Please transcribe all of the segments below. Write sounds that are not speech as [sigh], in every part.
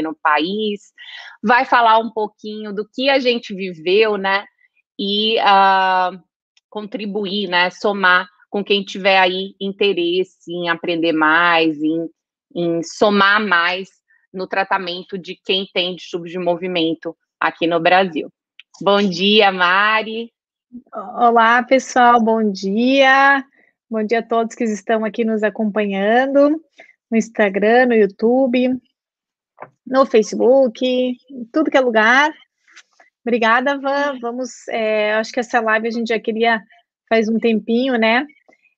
no país, vai falar um pouquinho do que a gente viveu, né? E uh, contribuir, né? Somar com quem tiver aí interesse em aprender mais, em, em somar mais no tratamento de quem tem distúrbio de movimento aqui no Brasil. Bom dia, Mari. Olá, pessoal, bom dia. Bom dia a todos que estão aqui nos acompanhando no Instagram, no YouTube, no Facebook, tudo que é lugar. Obrigada, Van. Vamos, é, acho que essa live a gente já queria faz um tempinho, né?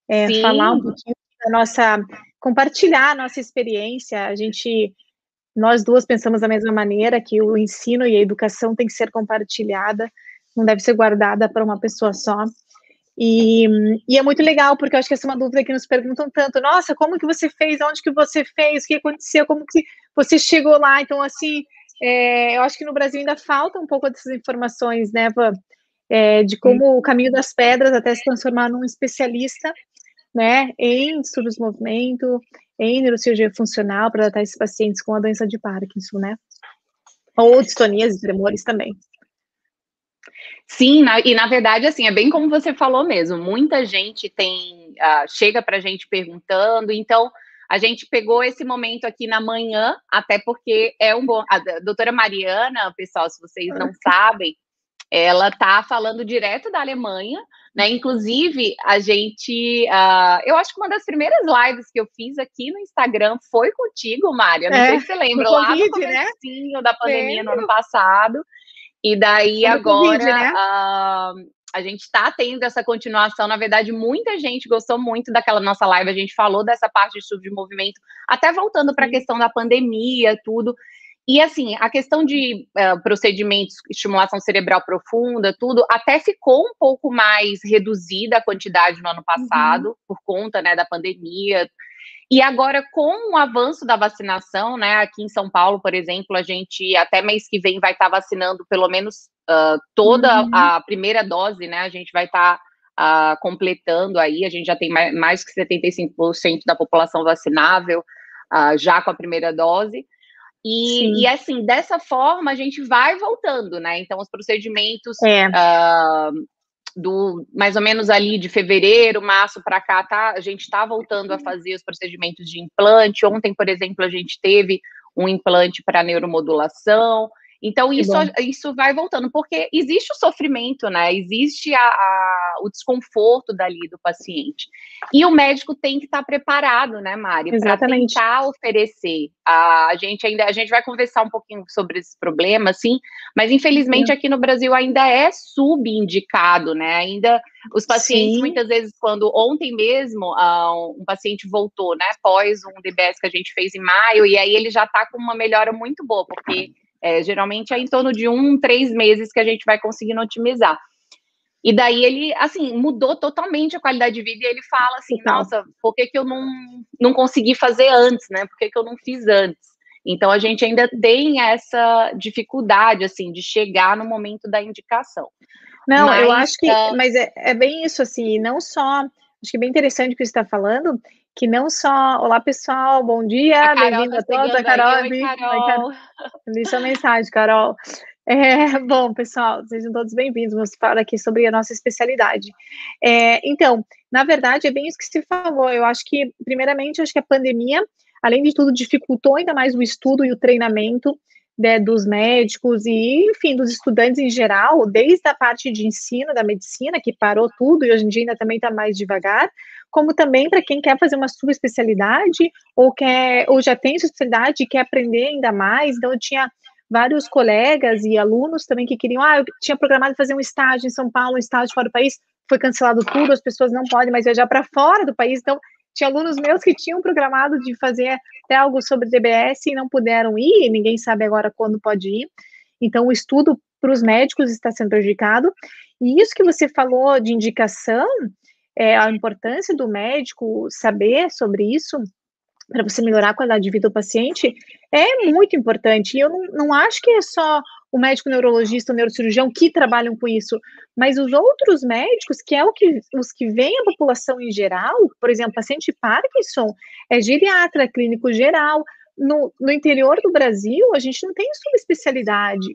É, falar um pouquinho da nossa, compartilhar a nossa experiência. A gente, nós duas pensamos da mesma maneira que o ensino e a educação tem que ser compartilhada, não deve ser guardada para uma pessoa só. E, e, é muito legal, porque eu acho que essa é uma dúvida que nos perguntam tanto. Nossa, como que você fez? Onde que você fez? O que aconteceu? Como que você chegou lá? Então, assim, é, eu acho que no Brasil ainda falta um pouco dessas informações, né, Van? É, de como o caminho das pedras até se transformar num especialista, né, em estudos de movimento, em neurocirurgia funcional para tratar esses pacientes com a doença de Parkinson, né? Ou distonias e tremores também. Sim, na, e na verdade, assim, é bem como você falou mesmo. Muita gente tem uh, chega para a gente perguntando, então a gente pegou esse momento aqui na manhã, até porque é um bom. A doutora Mariana, pessoal, se vocês não [laughs] sabem, ela tá falando direto da Alemanha, né? Inclusive, a gente. Uh, eu acho que uma das primeiras lives que eu fiz aqui no Instagram foi contigo, Mária. Não é, sei se você lembra, lá COVID, no né? comecinho né? da pandemia Lembro. no ano passado. E daí agora né? uh, a gente está tendo essa continuação. Na verdade, muita gente gostou muito daquela nossa live. A gente falou dessa parte de estudo de movimento, até voltando para a questão da pandemia, tudo. E assim, a questão de uh, procedimentos, estimulação cerebral profunda, tudo, até ficou um pouco mais reduzida a quantidade no ano passado, uhum. por conta né, da pandemia. E agora, com o avanço da vacinação, né, aqui em São Paulo, por exemplo, a gente até mês que vem vai estar tá vacinando pelo menos uh, toda uhum. a primeira dose, né? A gente vai estar tá, uh, completando aí, a gente já tem mais, mais que 75% da população vacinável uh, já com a primeira dose. E, e, assim, dessa forma a gente vai voltando, né? Então, os procedimentos é do mais ou menos ali de fevereiro, março para cá, tá, a gente está voltando a fazer os procedimentos de implante. Ontem, por exemplo, a gente teve um implante para neuromodulação. Então, isso, isso vai voltando, porque existe o sofrimento, né? Existe a, a, o desconforto dali do paciente. E o médico tem que estar preparado, né, Mari? Para tentar oferecer. A, a, gente ainda, a gente vai conversar um pouquinho sobre esse problema, sim, mas infelizmente aqui no Brasil ainda é subindicado, né? Ainda os pacientes, sim. muitas vezes, quando ontem mesmo uh, um paciente voltou, né? Após um DBS que a gente fez em maio, e aí ele já está com uma melhora muito boa, porque é, geralmente é em torno de um, três meses que a gente vai conseguindo otimizar. E daí ele, assim, mudou totalmente a qualidade de vida e ele fala assim, nossa, por que, que eu não, não consegui fazer antes, né? Por que, que eu não fiz antes? Então a gente ainda tem essa dificuldade, assim, de chegar no momento da indicação. Não, mas, eu acho que, uh, mas é, é bem isso, assim, não só, acho que é bem interessante o que você está falando, que não só. Olá, pessoal, bom dia, bem-vindo tá a todos. A Carol, aí, Oi, Carol. Deixa a mensagem, Carol. É, [laughs] bom, pessoal, sejam todos bem-vindos. Vamos falar aqui sobre a nossa especialidade. É, então, na verdade, é bem isso que se falou. Eu acho que, primeiramente, acho que a pandemia, além de tudo, dificultou ainda mais o estudo e o treinamento né, dos médicos e, enfim, dos estudantes em geral, desde a parte de ensino da medicina, que parou tudo e hoje em dia ainda também está mais devagar, como também para quem quer fazer uma subespecialidade ou quer ou já tem especialidade e quer aprender ainda mais. Então eu tinha vários colegas e alunos também que queriam, ah, eu tinha programado fazer um estágio em São Paulo, um estágio fora do país, foi cancelado tudo, as pessoas não podem mais viajar para fora do país, então tinha alunos meus que tinham programado de fazer até algo sobre DBS e não puderam ir, ninguém sabe agora quando pode ir. Então, o estudo para os médicos está sendo prejudicado. E isso que você falou de indicação, é, a importância do médico saber sobre isso para você melhorar a qualidade de vida do paciente é muito importante. E eu não, não acho que é só o médico neurologista, o neurocirurgião que trabalham com isso, mas os outros médicos, que é o que os que veem a população em geral, por exemplo, paciente Parkinson é geriatra, clínico geral, no, no interior do Brasil, a gente não tem subespecialidade.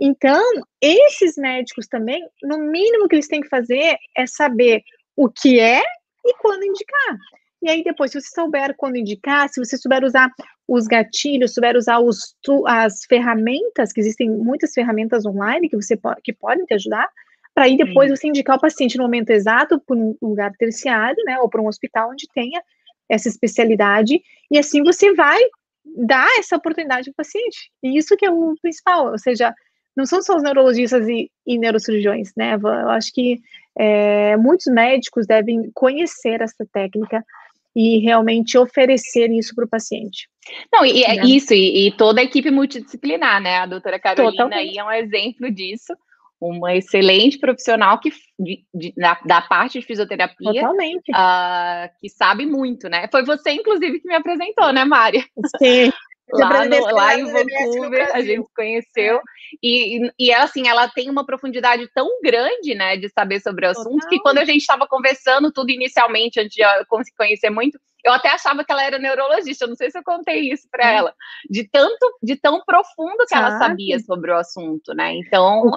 Então, esses médicos também, no mínimo que eles têm que fazer é saber o que é e quando indicar. E aí, depois, se você souber quando indicar, se você souber usar os gatilhos, souber usar os, as ferramentas, que existem muitas ferramentas online que você pode, que podem te ajudar, para aí depois Sim. você indicar o paciente no momento exato para um lugar terciário, né, ou para um hospital onde tenha essa especialidade, e assim você vai dar essa oportunidade para o paciente. E isso que é o principal, ou seja, não são só os neurologistas e, e neurocirurgiões, né? Eu acho que é, muitos médicos devem conhecer essa técnica e realmente oferecer isso para o paciente. Não, e é né? isso, e, e, toda a equipe multidisciplinar, né? A doutora Carolina Totalmente. aí é um exemplo disso uma excelente profissional que de, de, da, da, parte de fisioterapia uh, que sabe muito, né? Foi você, inclusive, que me apresentou, né, Mária? Sim. Lá, no, lá em Vancouver, a gente conheceu. E, e, assim, ela tem uma profundidade tão grande, né, de saber sobre o assunto, Total. que quando a gente estava conversando tudo inicialmente, antes de eu conhecer muito, eu até achava que ela era neurologista, eu não sei se eu contei isso para ela, de tanto, de tão profundo que ela sabia sobre o assunto, né? Então,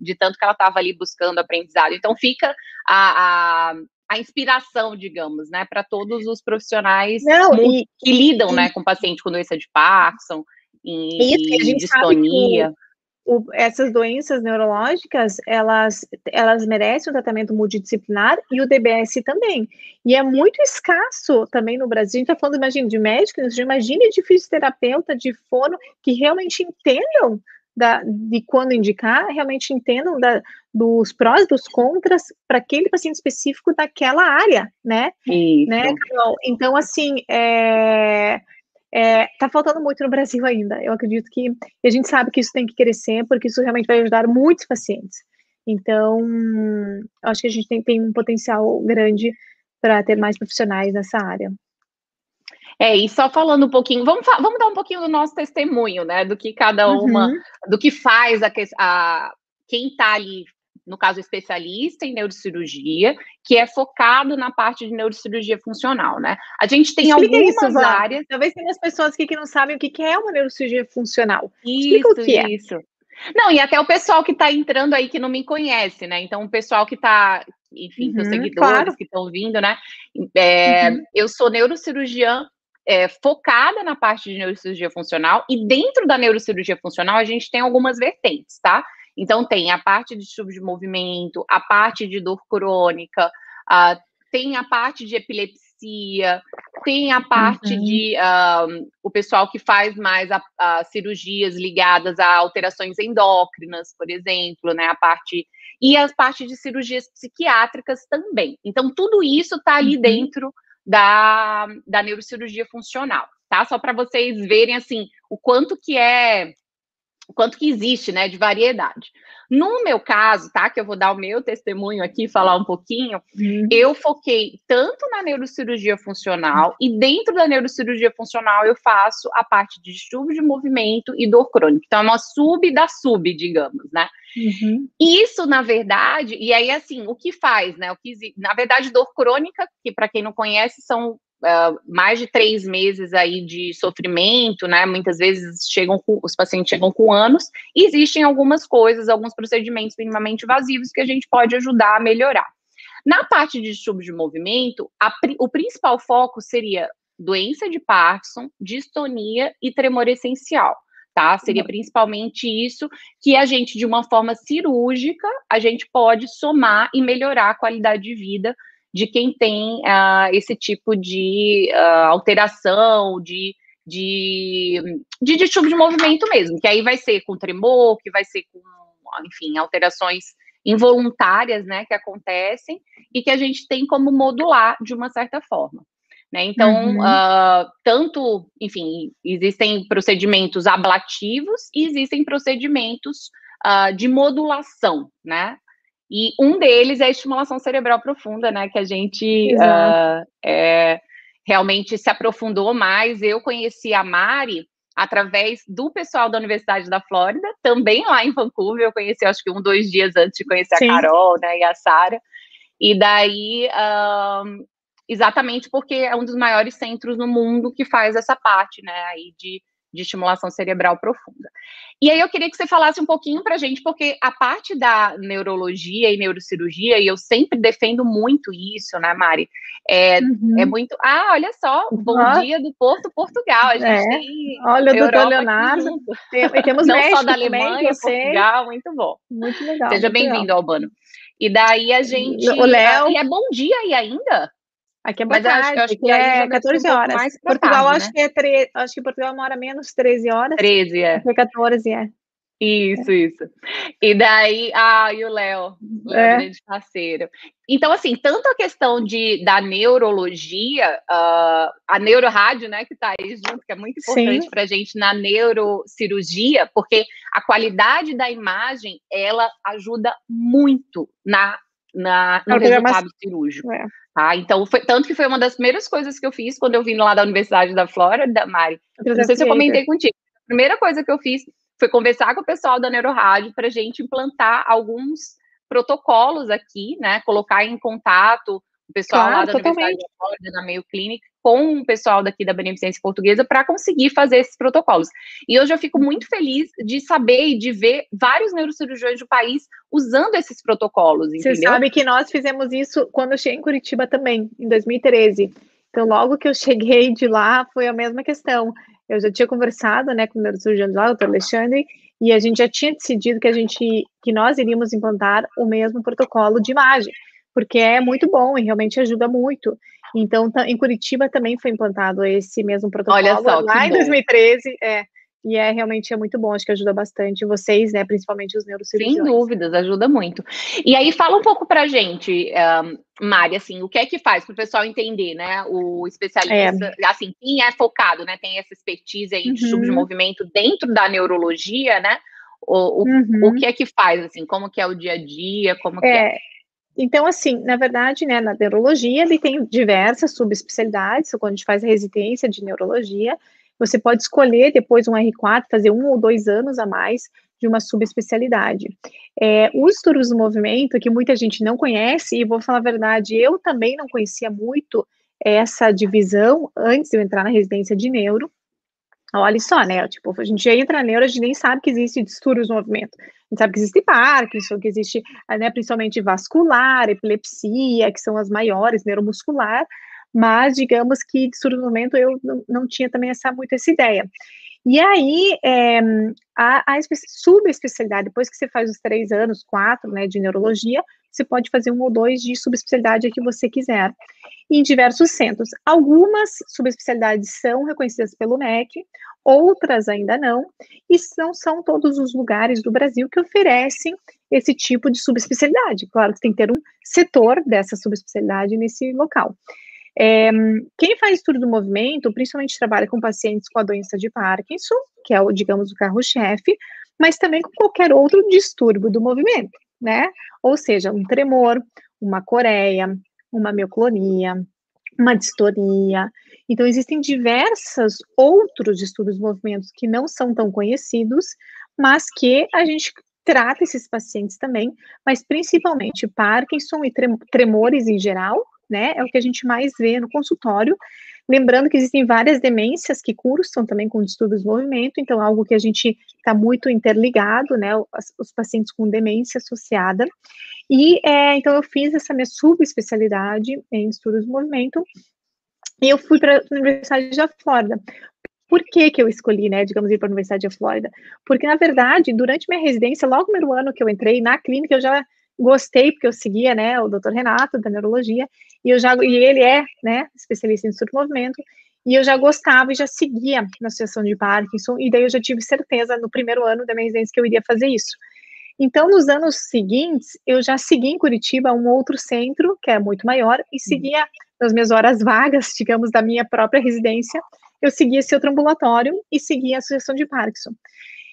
de tanto que ela estava ali buscando aprendizado. Então, fica a, a a inspiração, digamos, né, para todos os profissionais Não, e, que lidam, e, né, com paciente com doença de Parkinson e, e distonia. O, essas doenças neurológicas, elas, elas merecem um tratamento multidisciplinar e o DBS também. E é muito escasso também no Brasil. A gente está falando, imagina, de médicos, imagine de fisioterapeuta, de fono, que realmente entendam da, de quando indicar, realmente entendam da, dos prós e dos contras para aquele paciente específico daquela área, né? Isso. né então, assim, é, é, tá faltando muito no Brasil ainda. Eu acredito que a gente sabe que isso tem que crescer, porque isso realmente vai ajudar muitos pacientes. Então, acho que a gente tem, tem um potencial grande para ter mais profissionais nessa área. É, e só falando um pouquinho, vamos, vamos dar um pouquinho do nosso testemunho, né? Do que cada uma, uhum. do que faz a, a quem está ali, no caso, especialista em neurocirurgia, que é focado na parte de neurocirurgia funcional, né? A gente tem Explica algumas isso, áreas. Talvez tenha as pessoas aqui que não sabem o que é uma neurocirurgia funcional. Isso, o que é. isso. Não, e até o pessoal que está entrando aí que não me conhece, né? Então, o pessoal que está, enfim, uhum, seguidores claro. que estão vindo, né? É, uhum. Eu sou neurocirurgiã é, focada na parte de neurocirurgia funcional, e dentro da neurocirurgia funcional a gente tem algumas vertentes, tá? Então, tem a parte de distúrbio de movimento, a parte de dor crônica, a, tem a parte de epilepsia, tem a parte uhum. de um, o pessoal que faz mais a, a, cirurgias ligadas a alterações endócrinas, por exemplo, né? A parte e as partes de cirurgias psiquiátricas também. Então, tudo isso está ali uhum. dentro da, da neurocirurgia funcional, tá? Só para vocês verem assim o quanto que é o quanto que existe, né, de variedade. No meu caso, tá, que eu vou dar o meu testemunho aqui, falar um pouquinho, uhum. eu foquei tanto na neurocirurgia funcional e dentro da neurocirurgia funcional eu faço a parte de distúrbio de movimento e dor crônica. Então é uma sub da sub, digamos, né? Uhum. Isso, na verdade, e aí assim, o que faz, né? O que na verdade dor crônica, que para quem não conhece são uh, mais de três meses aí de sofrimento, né? Muitas vezes chegam com, os pacientes chegam com anos, e existem algumas coisas, alguns procedimentos minimamente invasivos que a gente pode ajudar a melhorar. Na parte de distúrbio de movimento, a, o principal foco seria doença de Parkinson, distonia e tremor essencial. Tá? Seria uhum. principalmente isso que a gente, de uma forma cirúrgica, a gente pode somar e melhorar a qualidade de vida de quem tem uh, esse tipo de uh, alteração, de, de, de distúrbio de movimento mesmo, que aí vai ser com tremor, que vai ser com, enfim, alterações involuntárias, né, que acontecem e que a gente tem como modular de uma certa forma. Né? Então, uhum. uh, tanto, enfim, existem procedimentos ablativos e existem procedimentos uh, de modulação, né? E um deles é a estimulação cerebral profunda, né? Que a gente uh, é, realmente se aprofundou mais. Eu conheci a Mari através do pessoal da Universidade da Flórida, também lá em Vancouver. Eu conheci, acho que um, dois dias antes de conhecer Sim. a Carol, né? E a Sara. E daí exatamente porque é um dos maiores centros no mundo que faz essa parte, né, aí de de estimulação cerebral profunda. E aí eu queria que você falasse um pouquinho para a gente, porque a parte da neurologia e neurocirurgia, e eu sempre defendo muito isso, né, Mari? É, uhum. é muito. Ah, olha só, bom uhum. dia do Porto, Portugal. A gente é. tem. Olha, doutor Leonardo. Tem, temos [laughs] Não México só da Alemanha, também, Portugal, muito bom. Muito legal. Seja bem-vindo, Albano. E daí a gente. O Léo. E é bom dia aí ainda? Aqui é Mas tarde, acho que, é 14 horas. Portugal, tarde, acho né? que é tre... acho que Portugal mora menos 13 horas. 13, é. Aqui é 14, é. Isso, é. isso. E daí, ah, e o Léo, é. grande parceiro. Então, assim, tanto a questão de, da neurologia, uh, a neurorádio, né, que está aí junto, que é muito importante para a gente na neurocirurgia, porque a qualidade da imagem, ela ajuda muito na, na, no resultado cirúrgico. É. Tá? Então, foi, tanto que foi uma das primeiras coisas que eu fiz quando eu vim lá da Universidade da Flórida, Mari. Não sei se eu comentei contigo. A primeira coisa que eu fiz foi conversar com o pessoal da Neurorádio para a gente implantar alguns protocolos aqui, né? Colocar em contato o pessoal claro, lá da totalmente. Universidade da Flórida, na Mayo Clinic, com o pessoal daqui da Beneficência Portuguesa para conseguir fazer esses protocolos. E hoje eu fico muito feliz de saber e de ver vários neurocirurgiões do país usando esses protocolos, entendeu? Você sabe que nós fizemos isso quando eu cheguei em Curitiba também, em 2013. Então, logo que eu cheguei de lá, foi a mesma questão. Eu já tinha conversado, né, com o neurocirurgião lá, o Dr. Alexandre, e a gente já tinha decidido que a gente, que nós iríamos implantar o mesmo protocolo de imagem, porque é muito bom e realmente ajuda muito. Então, em Curitiba também foi implantado esse mesmo protocolo. Olha só, lá em 2013, é. E é realmente é muito bom, acho que ajuda bastante vocês, né? Principalmente os neurocirurgiões. Sem dúvidas, ajuda muito. E aí, fala um pouco pra gente, um, Mari, assim, o que é que faz para o pessoal entender, né? O especialista, é. assim, quem é focado, né? Tem essa expertise aí de uhum. de movimento dentro da neurologia, né? O, o, uhum. o que é que faz, assim, como que é o dia a dia, como é. que é? Então, assim, na verdade, né, na neurologia, ele tem diversas subespecialidades, quando a gente faz a residência de neurologia, você pode escolher depois um R4, fazer um ou dois anos a mais de uma subespecialidade. É, os estudos do movimento, que muita gente não conhece, e vou falar a verdade, eu também não conhecia muito essa divisão antes de eu entrar na residência de neuro, Olha só, né? Tipo, a gente entra neuro, a gente nem sabe que existe distúrbios no movimento. A gente sabe que existe Parkinson, que existe, né, principalmente vascular, epilepsia, que são as maiores, neuromuscular, mas digamos que distúrbio do movimento eu não, não tinha também essa, muito essa ideia. E aí, é, a, a subespecialidade, depois que você faz os três anos, quatro, né, de neurologia, você pode fazer um ou dois de subespecialidade que você quiser, em diversos centros. Algumas subespecialidades são reconhecidas pelo MEC, outras ainda não, e não são todos os lugares do Brasil que oferecem esse tipo de subespecialidade. Claro que tem que ter um setor dessa subespecialidade nesse local. É, quem faz estudo do movimento, principalmente trabalha com pacientes com a doença de Parkinson, que é o, digamos, o carro-chefe, mas também com qualquer outro distúrbio do movimento, né? Ou seja, um tremor, uma coreia, uma mioclonia, uma distonia. Então, existem diversos outros estudos de movimentos que não são tão conhecidos, mas que a gente trata esses pacientes também, mas principalmente Parkinson e tremores em geral, né? É o que a gente mais vê no consultório. Lembrando que existem várias demências que cursam também com distúrbios de movimento, então algo que a gente está muito interligado, né? Os, os, pacientes com demência associada. E é, então eu fiz essa minha subespecialidade em distúrbios de movimento e eu fui para a Universidade da Flórida. Por que, que eu escolhi, né, digamos, ir para a Universidade da Flórida? Porque, na verdade, durante minha residência, logo no primeiro ano que eu entrei na clínica, eu já gostei, porque eu seguia, né, o doutor Renato, da neurologia, e eu já, e ele é, né, especialista em de movimento, e eu já gostava e já seguia na Associação de Parkinson, e daí eu já tive certeza no primeiro ano da minha residência que eu iria fazer isso. Então, nos anos seguintes, eu já segui em Curitiba um outro centro, que é muito maior, e uhum. seguia nas minhas horas vagas, [laughs] digamos, da minha própria residência, eu seguia esse outro ambulatório e seguia a Associação de Parkinson.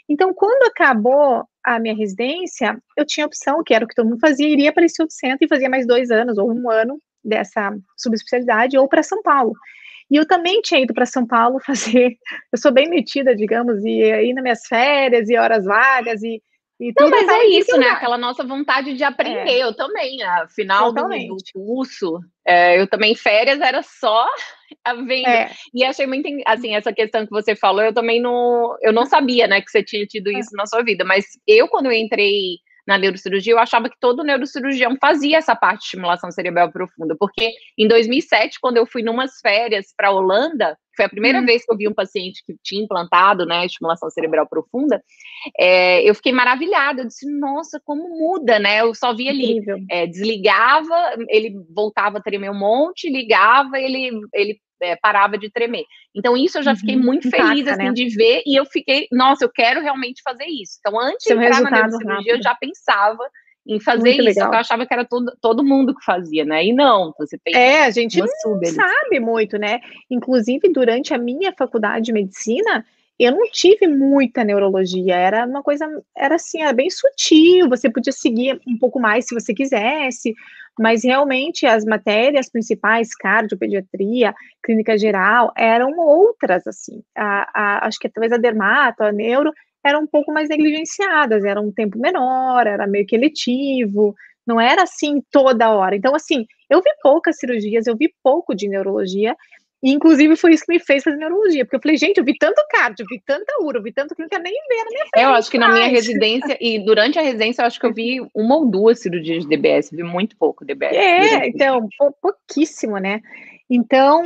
Então, quando acabou a minha residência, eu tinha a opção, que era o que todo mundo fazia, iria para esse outro centro e fazia mais dois anos ou um ano dessa subespecialidade, ou para São Paulo. E eu também tinha ido para São Paulo [laughs] fazer, eu sou bem metida, digamos, e aí nas minhas férias e horas vagas, e E não, mas é isso, né? Aquela nossa vontade de aprender. É. Eu também, a final do, do, curso, é, eu também, férias era só a venda. É. E achei muito, assim, essa questão que você falou, eu também não, eu não sabia, né, que você tinha tido é. isso na sua vida. Mas eu, quando eu entrei na neurocirurgia, eu achava que todo neurocirurgião fazia essa parte de estimulação cerebral profunda, porque em 2007, quando eu fui numas férias para a Holanda, foi a primeira hum. vez que eu vi um paciente que tinha implantado, né, estimulação cerebral profunda, é, eu fiquei maravilhada, eu disse, nossa, como muda, né, eu só via ali, é, desligava, ele voltava a tremer um monte, ligava, ele, ele é, parava de tremer. Então, isso eu já fiquei uhum, muito feliz assim, né? de ver, e eu fiquei, nossa, eu quero realmente fazer isso. Então, antes Seu de entrar na neurocirurgia, eu já pensava em fazer muito isso, eu achava que era todo, todo mundo que fazia, né? E não, você tem. É, a gente não sabe muito, né? Inclusive, durante a minha faculdade de medicina, eu não tive muita neurologia, era uma coisa, era assim, era bem sutil, você podia seguir um pouco mais se você quisesse, mas realmente as matérias principais, cardiopediatria, clínica geral, eram outras, assim, a, a, acho que talvez a dermato, a neuro, eram um pouco mais negligenciadas, era um tempo menor, era meio que eletivo, não era assim toda hora. Então, assim, eu vi poucas cirurgias, eu vi pouco de neurologia, e, inclusive, foi isso que me fez fazer neurologia, porque eu falei, gente, eu vi tanto cardio, eu vi tanta uro, eu vi tanto que não quero nem ver na minha frente. Eu acho que na minha residência, e durante a residência, eu acho que eu vi uma ou duas cirurgias de DBS, vi muito pouco DBS. É, então, pouquíssimo, né? Então,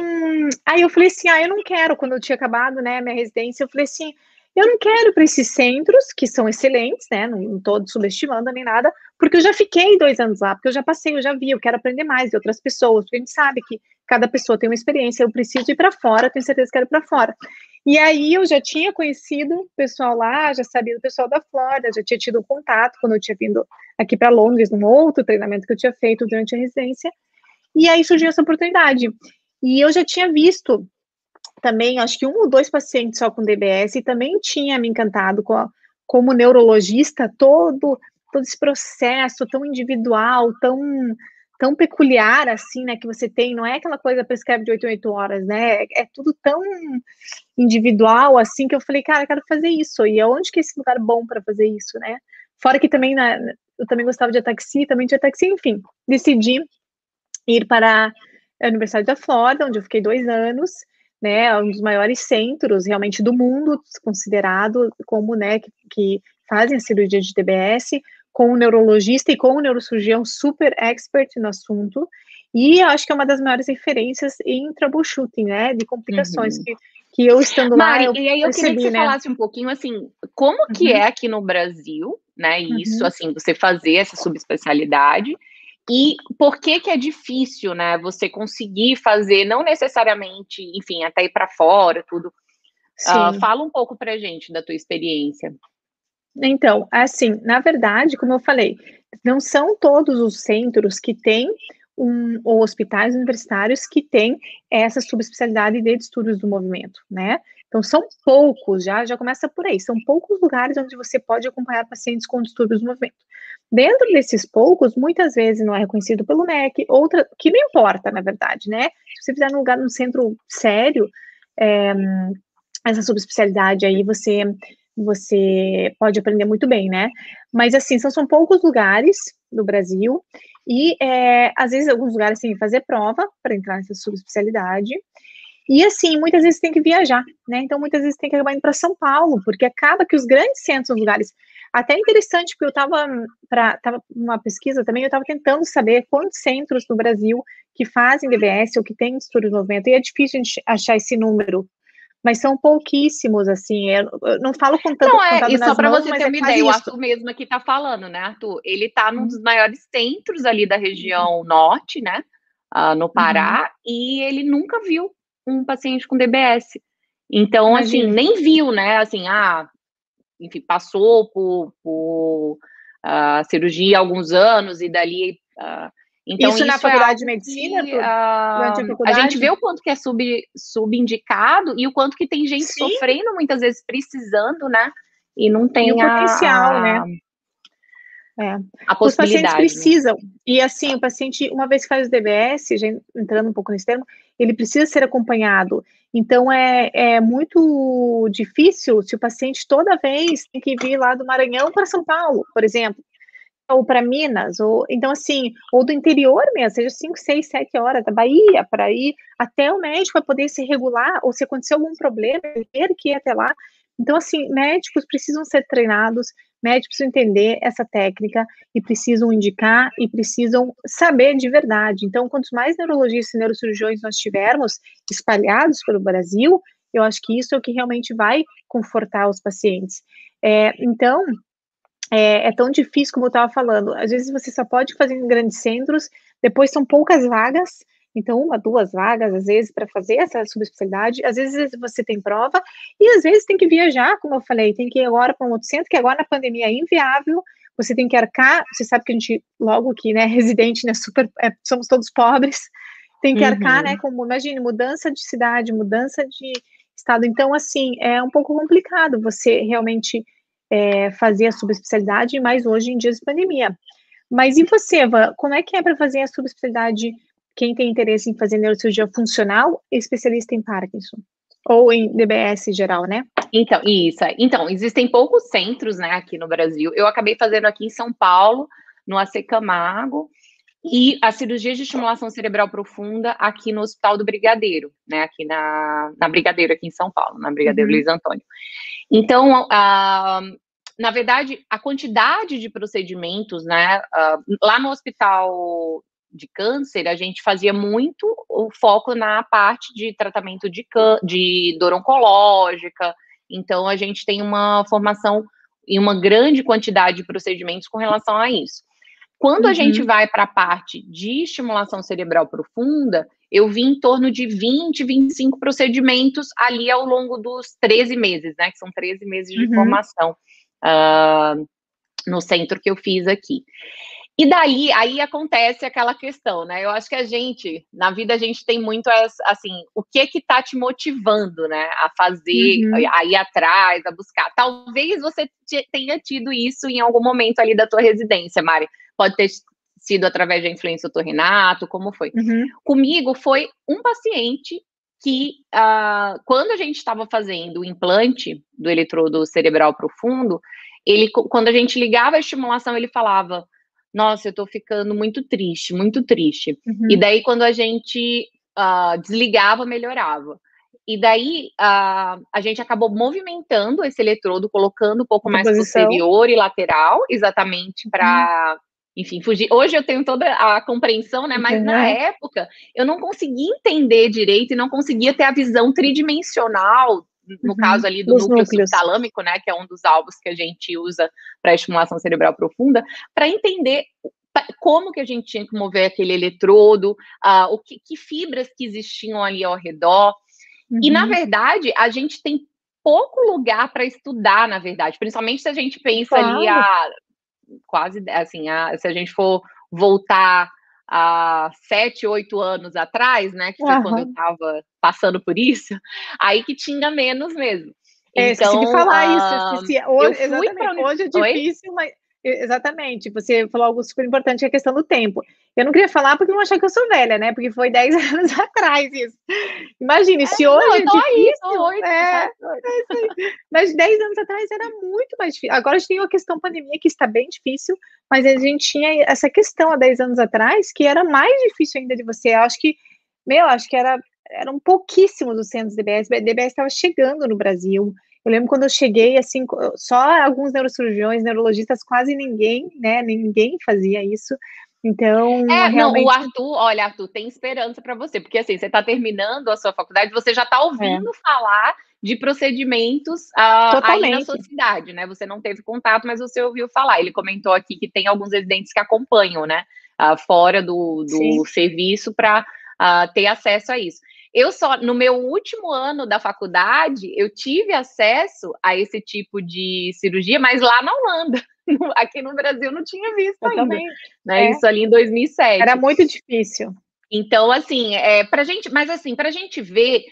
aí eu falei assim, ah, eu não quero, quando eu tinha acabado, né, minha residência, eu falei assim, eu não quero para esses centros, que são excelentes, né? Não estou subestimando nem nada, porque eu já fiquei dois anos lá, porque eu já passei, eu já vi, eu quero aprender mais de outras pessoas, porque a gente sabe que cada pessoa tem uma experiência, eu preciso ir para fora, tenho certeza que quero ir para fora. E aí eu já tinha conhecido o pessoal lá, já sabia do pessoal da Flórida, já tinha tido contato quando eu tinha vindo aqui para Londres, num outro treinamento que eu tinha feito durante a residência. E aí surgiu essa oportunidade. E eu já tinha visto também, acho que um ou dois pacientes só com DBS, e também tinha me encantado com a, como neurologista todo, todo esse processo tão individual, tão tão peculiar assim, né, que você tem, não é aquela coisa prescreve de 8 em 8 horas, né, é, é tudo tão individual assim, que eu falei, cara, eu quero fazer isso, e aonde que é esse lugar bom para fazer isso, né, fora que também, na, eu também gostava de ataxi, também de ataxi, enfim, decidi ir para a Universidade da Flórida, onde eu fiquei dois anos, né, um dos maiores centros realmente do mundo, considerado como, né, que, que fazem a cirurgia de TBS, com um neurologista e com um neurocirurgião super expert no assunto, e acho que é uma das maiores referências em troubleshooting, né, de complicações uhum. que, que eu estando Mari, lá, eu e aí eu percebi, queria que você né? falasse um pouquinho, assim, como uhum. que é aqui no Brasil, né, isso, uhum. assim, você fazer essa subespecialidade, e por que que é difícil, né, você conseguir fazer, não necessariamente, enfim, até ir para fora, tudo. Uh, fala um pouco para gente da tua experiência. Então, assim, na verdade, como eu falei, não são todos os centros que têm um, ou hospitais universitários que têm essa subespecialidade de estudos do movimento, né? Então, são poucos, já, já começa por aí, são poucos lugares onde você pode acompanhar pacientes com distúrbios do movimento. Dentro desses poucos, muitas vezes não é reconhecido pelo MEC, outra, que não importa, na verdade, né? Se você fizer num lugar, num centro sério, é, essa subespecialidade aí, você, você pode aprender muito bem, né? Mas, assim, são, são poucos lugares no Brasil, e, é, às vezes, alguns lugares têm que fazer prova para entrar nessa subespecialidade, e assim, muitas vezes tem que viajar, né? Então, muitas vezes tem que acabar indo para São Paulo, porque acaba que os grandes centros, lugares. Até interessante, porque eu estava para tava numa pesquisa também, eu estava tentando saber quantos centros no Brasil que fazem DBS ou que têm estudo de movimento, e é difícil achar esse número. Mas são pouquíssimos, assim, eu, eu não falo com tanto Não, é, e só para você ter é uma ideia, o Arthur mesmo aqui está falando, né, Arthur? Ele está num uhum. dos maiores centros ali da região norte, né, uh, no Pará, uhum. e ele nunca viu um paciente com DBS. Então, assim, Imagina. assim, nem viu, né? Assim, ah, enfim, passou por, por uh, cirurgia há alguns anos e dali. Uh, então, isso, isso na é faculdade é de medicina? Que, uh, a, a gente vê o quanto que é sub, subindicado e o quanto que tem gente Sim. sofrendo, muitas vezes precisando, né? E não tem e o a, potencial, né? É. Os pacientes né? precisam, né? e assim, o paciente, uma vez que faz o DBS, já entrando um pouco nesse termo, ele precisa ser acompanhado Então, é, é muito difícil se o paciente toda vez tem que vir lá do Maranhão para São Paulo, por exemplo, ou para Minas, ou então assim, ou do interior mesmo, seja 5, 6, 7 horas da Bahia, para ir até o médico para poder se regular, ou se acontecer algum problema, ter que ir até lá. Então, assim, médicos precisam ser treinados, médicos precisam entender essa técnica e precisam indicar e precisam saber de verdade. Então, quantos mais neurologistas e neurocirurgiões nós tivermos espalhados pelo Brasil, eu acho que isso é o que realmente vai confortar os pacientes. É, então, é, é, tão difícil como eu estava falando. Às vezes você só pode fazer em grandes centros, depois são poucas vagas, então uma, duas vagas, às vezes, para fazer essa subespecialidade. Às vezes você tem prova, e às vezes tem que viajar, como eu falei, tem que ir agora para um outro centro, que agora na pandemia é inviável. Você tem que arcar, você sabe que a gente, logo que, né, [laughs] residente, né, super, é, somos todos pobres, tem que uhum. arcar, né, como, imagine, mudança de cidade, mudança de estado. Então, assim, é um pouco complicado você realmente é, fazer a subespecialidade, mas hoje em dias de pandemia. Mas e você, Eva, como é que é para fazer a subespecialidade, quem tem interesse em fazer neurocirurgia funcional especialista em Parkinson? Ou em DBS geral, né? Então, isso. Então, existem poucos centros, né, aqui no Brasil. Eu acabei fazendo aqui em São Paulo, no AC Camargo, e a cirurgia de estimulação cerebral profunda aqui no Hospital do Brigadeiro, né, aqui na, na Brigadeiro, aqui em São Paulo, na Brigadeiro uhum. Luiz Antônio. Então, uh, na verdade, a quantidade de procedimentos, né, uh, lá no Hospital de Câncer, a gente fazia muito o foco na parte de tratamento de, de dor oncológica, então a gente tem uma formação e uma grande quantidade de procedimentos com relação a isso. Quando uhum. a gente uhum. vai para a parte de estimulação cerebral profunda, eu vi em torno de 20, 25 procedimentos ali ao longo dos 13 meses, né? Que são 13 meses de uhum. formação uh, no centro que eu fiz aqui. E daí, aí acontece aquela questão, né? Eu acho que a gente, na vida, a gente tem muito assim, o que que tá te motivando, né? A fazer, uhum. a ir atrás, a buscar. Talvez você tenha tido isso em algum momento ali da tua residência, Mari pode ter sido através da influência do Renato, como foi. Uhum. Comigo foi um paciente que, uh, quando a gente estava fazendo o implante do eletrodo cerebral profundo, ele, quando a gente ligava a estimulação, ele falava: Nossa, eu estou ficando muito triste, muito triste. Uhum. E daí, quando a gente uh, desligava, melhorava. E daí uh, a gente acabou movimentando esse eletrodo, colocando um pouco mais posição. posterior e lateral, exatamente para uhum enfim, fugir. Hoje eu tenho toda a compreensão, né? Mas uhum. na época eu não conseguia entender direito e não conseguia ter a visão tridimensional, no uhum. caso ali do núcleo núcleos. subtalâmico, né? Que é um dos alvos que a gente usa para estimulação cerebral profunda, para entender como que a gente tinha que mover aquele eletrodo, uh, o que, que, fibras que existiam ali ao redor. Uhum. E na uhum. verdade, a gente tem pouco lugar para estudar, na verdade, principalmente se a gente pensa claro. ali a quase, assim, a, se a gente for voltar há sete, oito anos atrás, né, que foi uhum. quando eu estava passando por isso, aí que tinha menos mesmo. É, então, esqueci de falar uh, isso, esqueci. Hoje, exatamente, hoje é difícil, Oi? mas Exatamente, você falou algo super importante, que é a questão do tempo. Eu não queria falar porque não achar que eu sou velha, né? Porque foi [laughs] 10 anos atrás isso. Imagine, é, se hoje não, é difícil, aí, é, é mas 10 anos atrás era muito mais difícil. Agora a gente tem a questão pandemia que está bem difícil, mas a gente tinha essa questão há 10 anos atrás que era mais difícil ainda de você. Eu acho que, meu, acho que era eram pouquíssimos os centros DBS. DBS estava chegando no Brasil. Eu lembro quando eu cheguei, assim, só alguns neurocirurgiões, neurologistas, quase ninguém, né? Ninguém fazia isso. Então, é, realmente... não, o Arthur, olha, Arthur, tem esperança para você, porque assim, você está terminando a sua faculdade, você já está ouvindo é. falar de procedimentos uh, aí na sua cidade, né? Você não teve contato, mas você ouviu falar. Ele comentou aqui que tem alguns residentes que acompanham, né? Uh, fora do, do serviço para uh, ah, ter acesso a isso. Eu só, no meu último ano da faculdade, eu tive acesso a esse tipo de cirurgia, mas lá na Holanda. [laughs] Aqui no Brasil não tinha visto eu ainda. Também. Né? É. Isso ali em 2007. Era muito difícil. Então, assim, é, pra gente, mas assim, pra gente ver,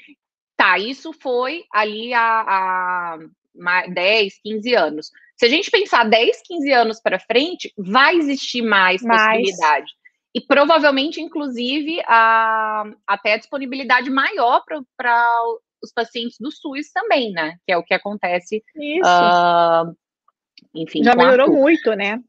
tá, isso foi ali há, há 10, 15 anos. Se a gente pensar 10, 15 anos para frente, vai existir mais, mais. possibilidade e provavelmente, inclusive, a, até a disponibilidade maior para os pacientes do SUS também, né? Que é o que acontece. Isso. Uh, enfim. Já melhorou muito, né?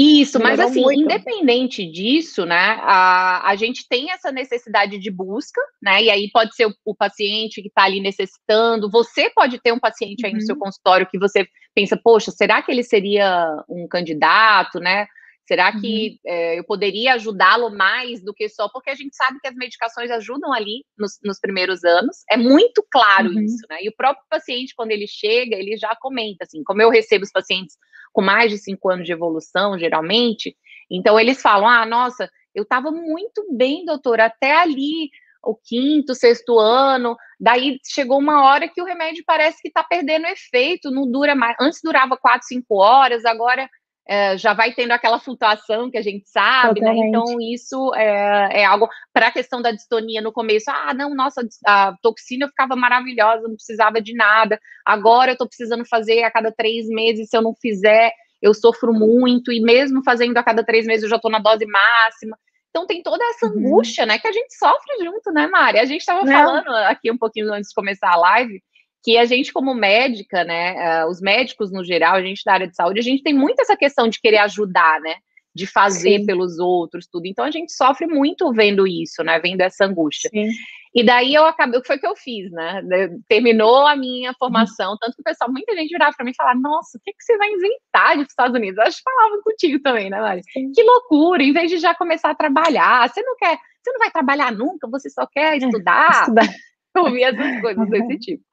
Isso, mas assim, muito. independente disso, né, a, a gente tem essa necessidade de busca, né, e aí pode ser o, o paciente que está ali necessitando, você pode ter um paciente aí uhum. no seu uhum. consultório que você pensa, poxa, será que ele seria um candidato, né, Será que uhum. é, eu poderia ajudá-lo mais do que só? Porque a gente sabe que as medicações ajudam ali nos, nos primeiros anos. É muito claro uhum. isso, né? E o próprio paciente, quando ele chega, ele já comenta, assim, como eu recebo os pacientes com mais de cinco anos de evolução, geralmente, então eles falam: ah, nossa, eu estava muito bem, doutor, até ali o quinto, sexto ano, daí chegou uma hora que o remédio parece que está perdendo efeito, não dura mais. Antes durava quatro, cinco horas, agora é, já vai tendo aquela flutuação que a gente sabe, né? Então, isso é, é algo para a questão da distonia no começo. Ah, não, nossa, a toxina eu ficava maravilhosa, não precisava de nada. Agora eu estou precisando fazer a cada três meses, se eu não fizer, eu sofro muito, e mesmo fazendo a cada três meses, eu já estou na dose máxima. Então tem toda essa uhum. angústia, né, que a gente sofre junto, né, Mari? A gente estava falando aqui um pouquinho antes de começar a live que a gente, como médica, né, uh, os médicos no geral, a gente da área de saúde, a gente tem muito essa questão de querer ajudar, né, de fazer Sim. pelos outros, tudo. Então a gente sofre muito vendo isso, né, vendo essa angústia. Sim. E daí eu acabei, o que foi que eu fiz, né? Terminou a minha formação, tanto que o pessoal, muita gente virava para mim e falava: Nossa, o que, que você vai inventar de Estados Unidos? Eu acho que falavam contigo também, né, Mari? Que loucura, em vez de já começar a trabalhar, você não quer, você não vai trabalhar nunca, você só quer é, estudar. estudar. [laughs] eu ouvi essas coisas desse tipo.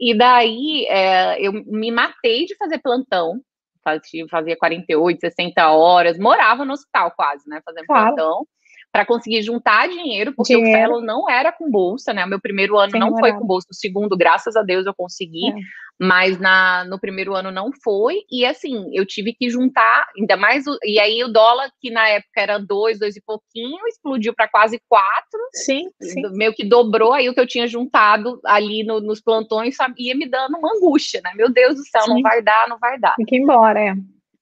E daí é, eu me matei de fazer plantão, fazia 48, 60 horas, morava no hospital quase, né, fazendo claro. plantão para conseguir juntar dinheiro, porque dinheiro. o fellow não era com bolsa, né? O meu primeiro ano Sem não foi com bolsa, o segundo, graças a Deus, eu consegui, é. mas na, no primeiro ano não foi, e assim, eu tive que juntar, ainda mais, o, e aí o dólar, que na época era dois, dois e pouquinho, explodiu para quase quatro, sim, sim. meio que dobrou aí o que eu tinha juntado ali no, nos plantões, sabe? ia me dando uma angústia, né? Meu Deus do céu, sim. não vai dar, não vai dar. Ir embora, é.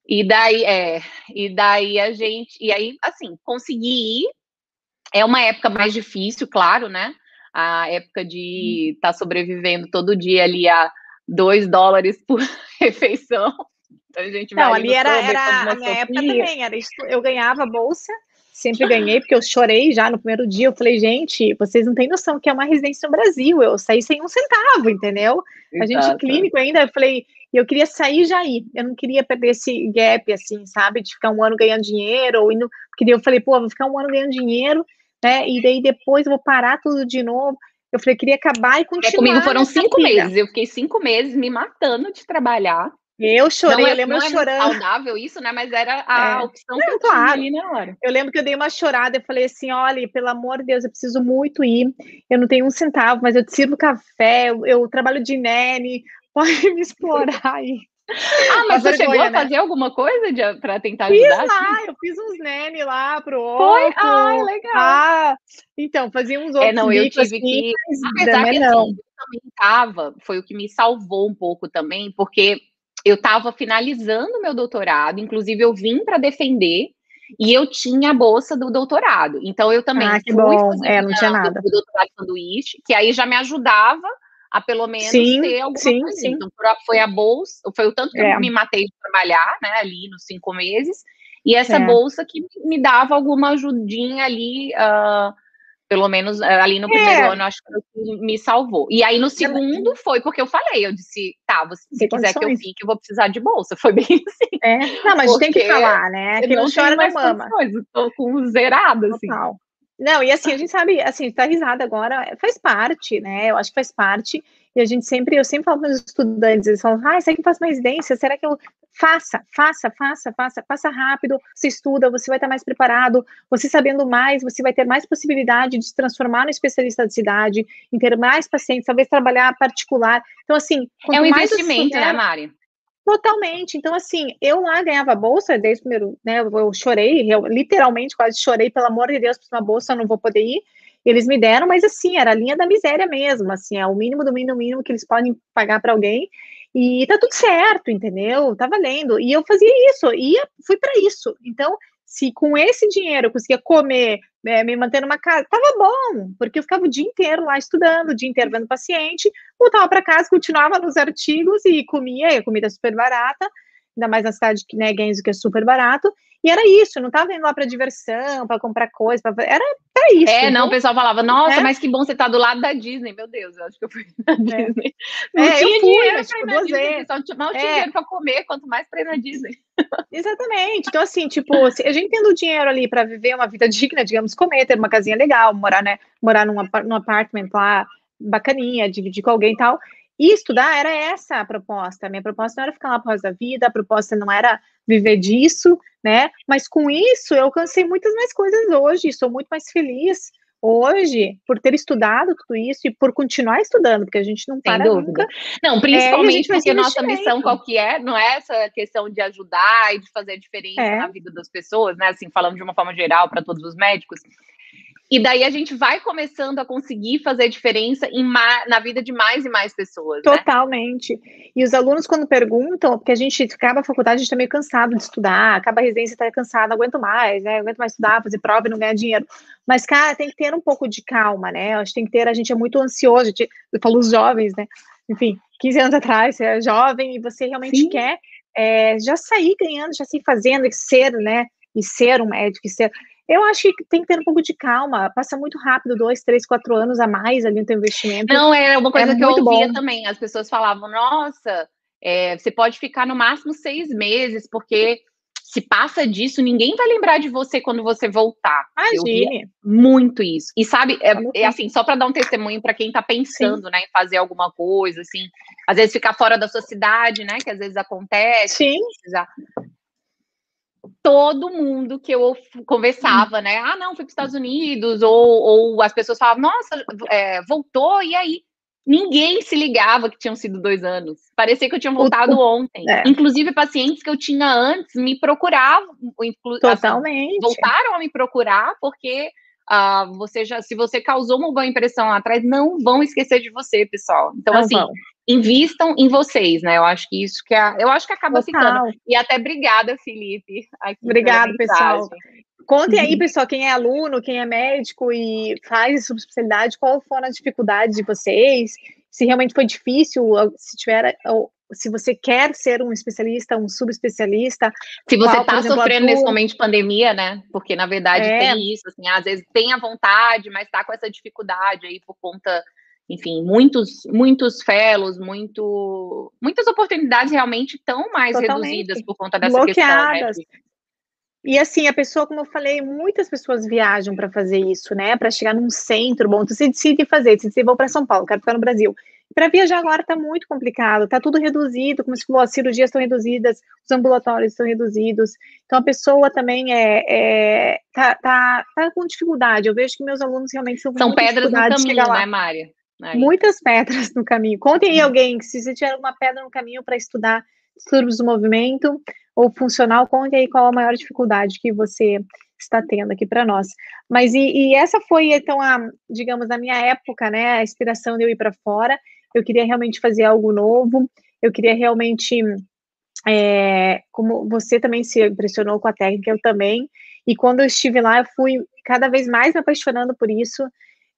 E daí, é, e daí a gente, e aí, assim, consegui ir, é uma época mais difícil, claro, né? A época de estar tá sobrevivendo todo dia ali a dois dólares por [laughs] refeição. Então a gente vai Não, ali era, era a minha época também, era eu ganhava bolsa, sempre ganhei, porque eu chorei já no primeiro dia, eu falei, gente, vocês não têm noção que é uma residência no Brasil, eu saí sem um centavo, entendeu? Exato. A gente clínico ainda, eu falei, eu queria sair já ir, eu não queria perder esse gap, assim, sabe, de ficar um ano ganhando dinheiro, ou indo, porque eu falei, pô, vou ficar um ano ganhando dinheiro, né? E daí depois eu vou parar tudo de novo. Eu falei, eu queria acabar e continuar. É, comigo foram cinco vida. meses. Eu fiquei cinco meses me matando de trabalhar. Eu chorei, não, eu lembro não é chorando. saudável isso, né? Mas era a é. opção que eu claro. ali na hora. Eu lembro que eu dei uma chorada, eu falei assim: olha, pelo amor de Deus, eu preciso muito ir. Eu não tenho um centavo, mas eu te sirvo café, eu, eu trabalho de nene, [laughs] pode me explorar aí. Ah, mas você vergonha, chegou a né? fazer alguma coisa para tentar fiz ajudar? Fiz lá, eu fiz uns nene lá pro outro. Foi? Ah, legal. Ah, então, fazia uns outros É, não, eu tive assim, que... Apesar que, não. Assim, eu também tava, foi o que me salvou um pouco também, porque eu estava finalizando meu doutorado, inclusive eu vim para defender, e eu tinha a bolsa do doutorado. Então, eu também ah, que fui bom. É, não tinha nada. do doutorado sanduíche, que aí já me ajudava a pelo menos sim, ter alguma sim, coisa. Sim. Então, foi a bolsa, foi o tanto que é. eu me matei de trabalhar, né, ali nos cinco meses, e essa é. bolsa que me dava alguma ajudinha ali, uh, pelo menos uh, ali no primeiro é. ano, acho que me salvou. E aí no segundo foi porque eu falei, eu disse, tá, você, se quiser que eu fique, eu vou precisar de bolsa. [laughs] Foi bem assim. É. Não, mas tem que falar, né? Que não, não chora na mama. Tô com zerado, assim. Total. Não, e assim, a gente sabe, assim, tá risada agora, faz parte, né? Eu acho que faz parte. E a gente sempre, eu sempre falo para os estudantes, eles falam, ah, será que eu faço mais residência? Será que eu. Faça, faça, faça, faça, faça rápido, você estuda, você vai estar mais preparado, você sabendo mais, você vai ter mais possibilidade de se transformar no especialista da cidade, em ter mais pacientes, talvez trabalhar particular. Então, assim. É um investimento, né, Mari? Totalmente. Então, assim, eu lá ganhava bolsa desde o primeiro, né? Eu chorei, eu literalmente quase chorei, pelo amor de Deus, uma bolsa, eu não vou poder ir. Eles me deram, mas assim, era a linha da miséria mesmo, assim, é o mínimo do mínimo mínimo que eles podem pagar para alguém. E tá tudo certo, entendeu? Tá valendo. E eu fazia isso, e fui para isso. Então, se com esse dinheiro eu conseguia comer, né, me manter numa casa, tava bom, porque eu ficava o dia inteiro lá estudando, o dia inteiro vendo paciente, voltava para casa, continuava nos artigos e comia, comida super barata, ainda mais na cidade que, né, Genzo, que é super barato, e era isso, não estava indo lá para diversão, para comprar coisa, pra... era, era isso. É, não, o pessoal falava, nossa, é? mas que bom você tá do lado da Disney, meu Deus, eu acho que eu fui na é. Disney. Não é, tinha fui, dinheiro para ir na Disney, só tinha, não tinha é. dinheiro para comer, quanto mais para ir na Disney. Exatamente, então assim, tipo, a gente tendo dinheiro ali para viver uma vida [laughs] digna, digamos, comer, ter uma casinha legal, morar, né, morar num, num apartamento lá, bacaninha, dividir com alguém e tal, e estudar era essa a proposta. A minha proposta não era ficar lá por da vida, a proposta não era viver disso, né? Mas com isso eu alcancei muitas mais coisas hoje, sou muito mais feliz hoje por ter estudado tudo isso e por continuar estudando, porque a gente não para Sem dúvida. nunca. Não, principalmente é, porque nossa missão qual que é? Não é essa questão de ajudar e de fazer diferença é. na vida das pessoas, né? Assim, falando de uma forma geral para todos os médicos, e daí a gente vai começando a conseguir fazer diferença na vida de mais e mais pessoas. Né? Totalmente. Né? E os alunos, quando perguntam, porque a gente acaba a faculdade, a gente está meio cansado de estudar, acaba a residência, está cansado, não aguento mais, né? Não aguento mais estudar, fazer prova e não ganhar dinheiro. Mas, cara, tem que ter um pouco de calma, né? A gente tem que ter, a gente é muito ansioso, gente, eu falo os jovens, né? Enfim, 15 anos atrás, você é jovem e você realmente Sim. quer é, já sair ganhando, já sair fazendo e ser, né? E ser um médico, e ser. Eu acho que tem que ter um pouco de calma. Passa muito rápido, dois, três, quatro anos a mais ali no teu investimento. Não, é uma coisa é que eu ouvia bom. também. As pessoas falavam, nossa, é, você pode ficar no máximo seis meses, porque se passa disso, ninguém vai lembrar de você quando você voltar. Imagine. muito isso. E sabe, é, é assim, só para dar um testemunho para quem está pensando, Sim. né, em fazer alguma coisa, assim, às vezes ficar fora da sua cidade, né, que às vezes acontece. Sim todo mundo que eu conversava, né? Ah, não, fui para os Estados Unidos, ou, ou as pessoas falavam, nossa, é, voltou, e aí? Ninguém se ligava que tinham sido dois anos. Parecia que eu tinha voltado ontem. É. Inclusive, pacientes que eu tinha antes me procuravam. Assim, Totalmente. Assim, voltaram a me procurar porque uh, você já, se você causou uma boa impressão lá atrás, não vão esquecer de você, pessoal. Então, não assim, vão invistam em vocês, né? Eu acho que isso que é, eu acho que acaba Total. ficando. E até obrigada, Felipe. Obrigado, pessoal. Contem aí, pessoal, quem é aluno, quem é médico e faz subespecialidade, qual foram as dificuldades de vocês, se realmente foi difícil, se tiver, se você quer ser um especialista, um subespecialista. Se você está sofrendo nesse momento de pandemia, né? Porque na verdade é. tem isso, assim, às vezes tem a vontade, mas está com essa dificuldade aí por conta enfim, muitos, muitos fellows, muito, muitas oportunidades realmente estão mais Totalmente. reduzidas por conta dessa Bloqueadas. questão, né? E assim, a pessoa, como eu falei, muitas pessoas viajam para fazer isso, né? Para chegar num centro, bom, tu se decide fazer, se decide, vou para São Paulo, quero ficar no Brasil. Para viajar agora está muito complicado, está tudo reduzido, como se falou, as cirurgias estão reduzidas, os ambulatórios estão reduzidos. Então a pessoa também é, é tá, tá, tá com dificuldade. Eu vejo que meus alunos realmente são São pedras no caminho, né, Mária? Aí. Muitas pedras no caminho. Contem aí alguém se você tiver uma pedra no caminho para estudar distúrbios do movimento ou funcional, conte aí qual a maior dificuldade que você está tendo aqui para nós. Mas e, e, essa foi então a, digamos, na minha época, né, a inspiração de eu ir para fora. Eu queria realmente fazer algo novo. Eu queria realmente, é, como você também se impressionou com a técnica, eu também. E quando eu estive lá, eu fui cada vez mais me apaixonando por isso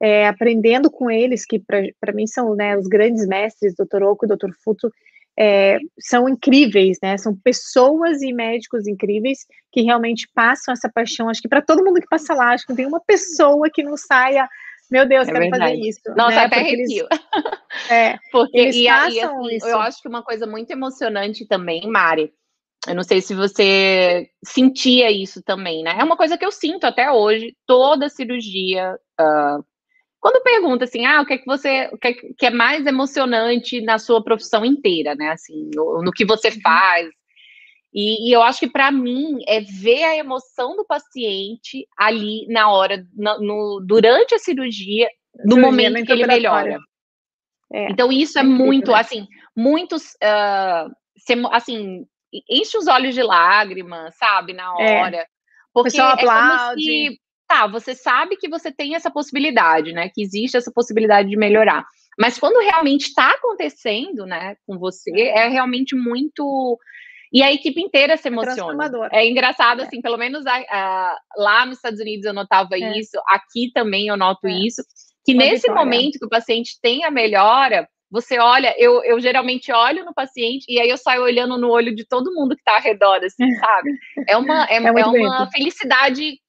é, aprendendo com eles, que para mim são né, os grandes mestres, Dr. Oco e Dr. Futo, é, são incríveis, né? São pessoas e médicos incríveis que realmente passam essa paixão. Acho que para todo mundo que passa lá, acho que não tem uma pessoa que não saia. Meu Deus, é quero verdade. fazer isso. Nossa, né? até arrepio. [laughs] é, [laughs] Porque, eles e, passam e, assim. Eu acho que uma coisa muito emocionante também, Mari, eu não sei se você sentia isso também, né? É uma coisa que eu sinto até hoje. Toda cirurgia, uh, quando pergunta assim, ah, o que é que você, o que é, que é mais emocionante na sua profissão inteira, né? Assim, no, no que você uhum. faz. E, e eu acho que para mim é ver a emoção do paciente ali na hora, no, no durante a cirurgia, no momento que ele melhora. É, então isso é, é muito, né? assim, muitos, uh, assim, enche os olhos de lágrimas, sabe, na é. hora. Porque o aplaude. É como se tá, você sabe que você tem essa possibilidade, né? Que existe essa possibilidade de melhorar. Mas quando realmente está acontecendo, né, com você, é. é realmente muito e a equipe inteira se emociona. É engraçado, é. assim, pelo menos a, a, lá nos Estados Unidos eu notava é. isso, aqui também eu noto é. isso, que Uma nesse vitória. momento que o paciente tem a melhora, você olha, eu, eu geralmente olho no paciente e aí eu saio olhando no olho de todo mundo que está ao redor, assim, [laughs] sabe? É uma, é, é, é uma felicidade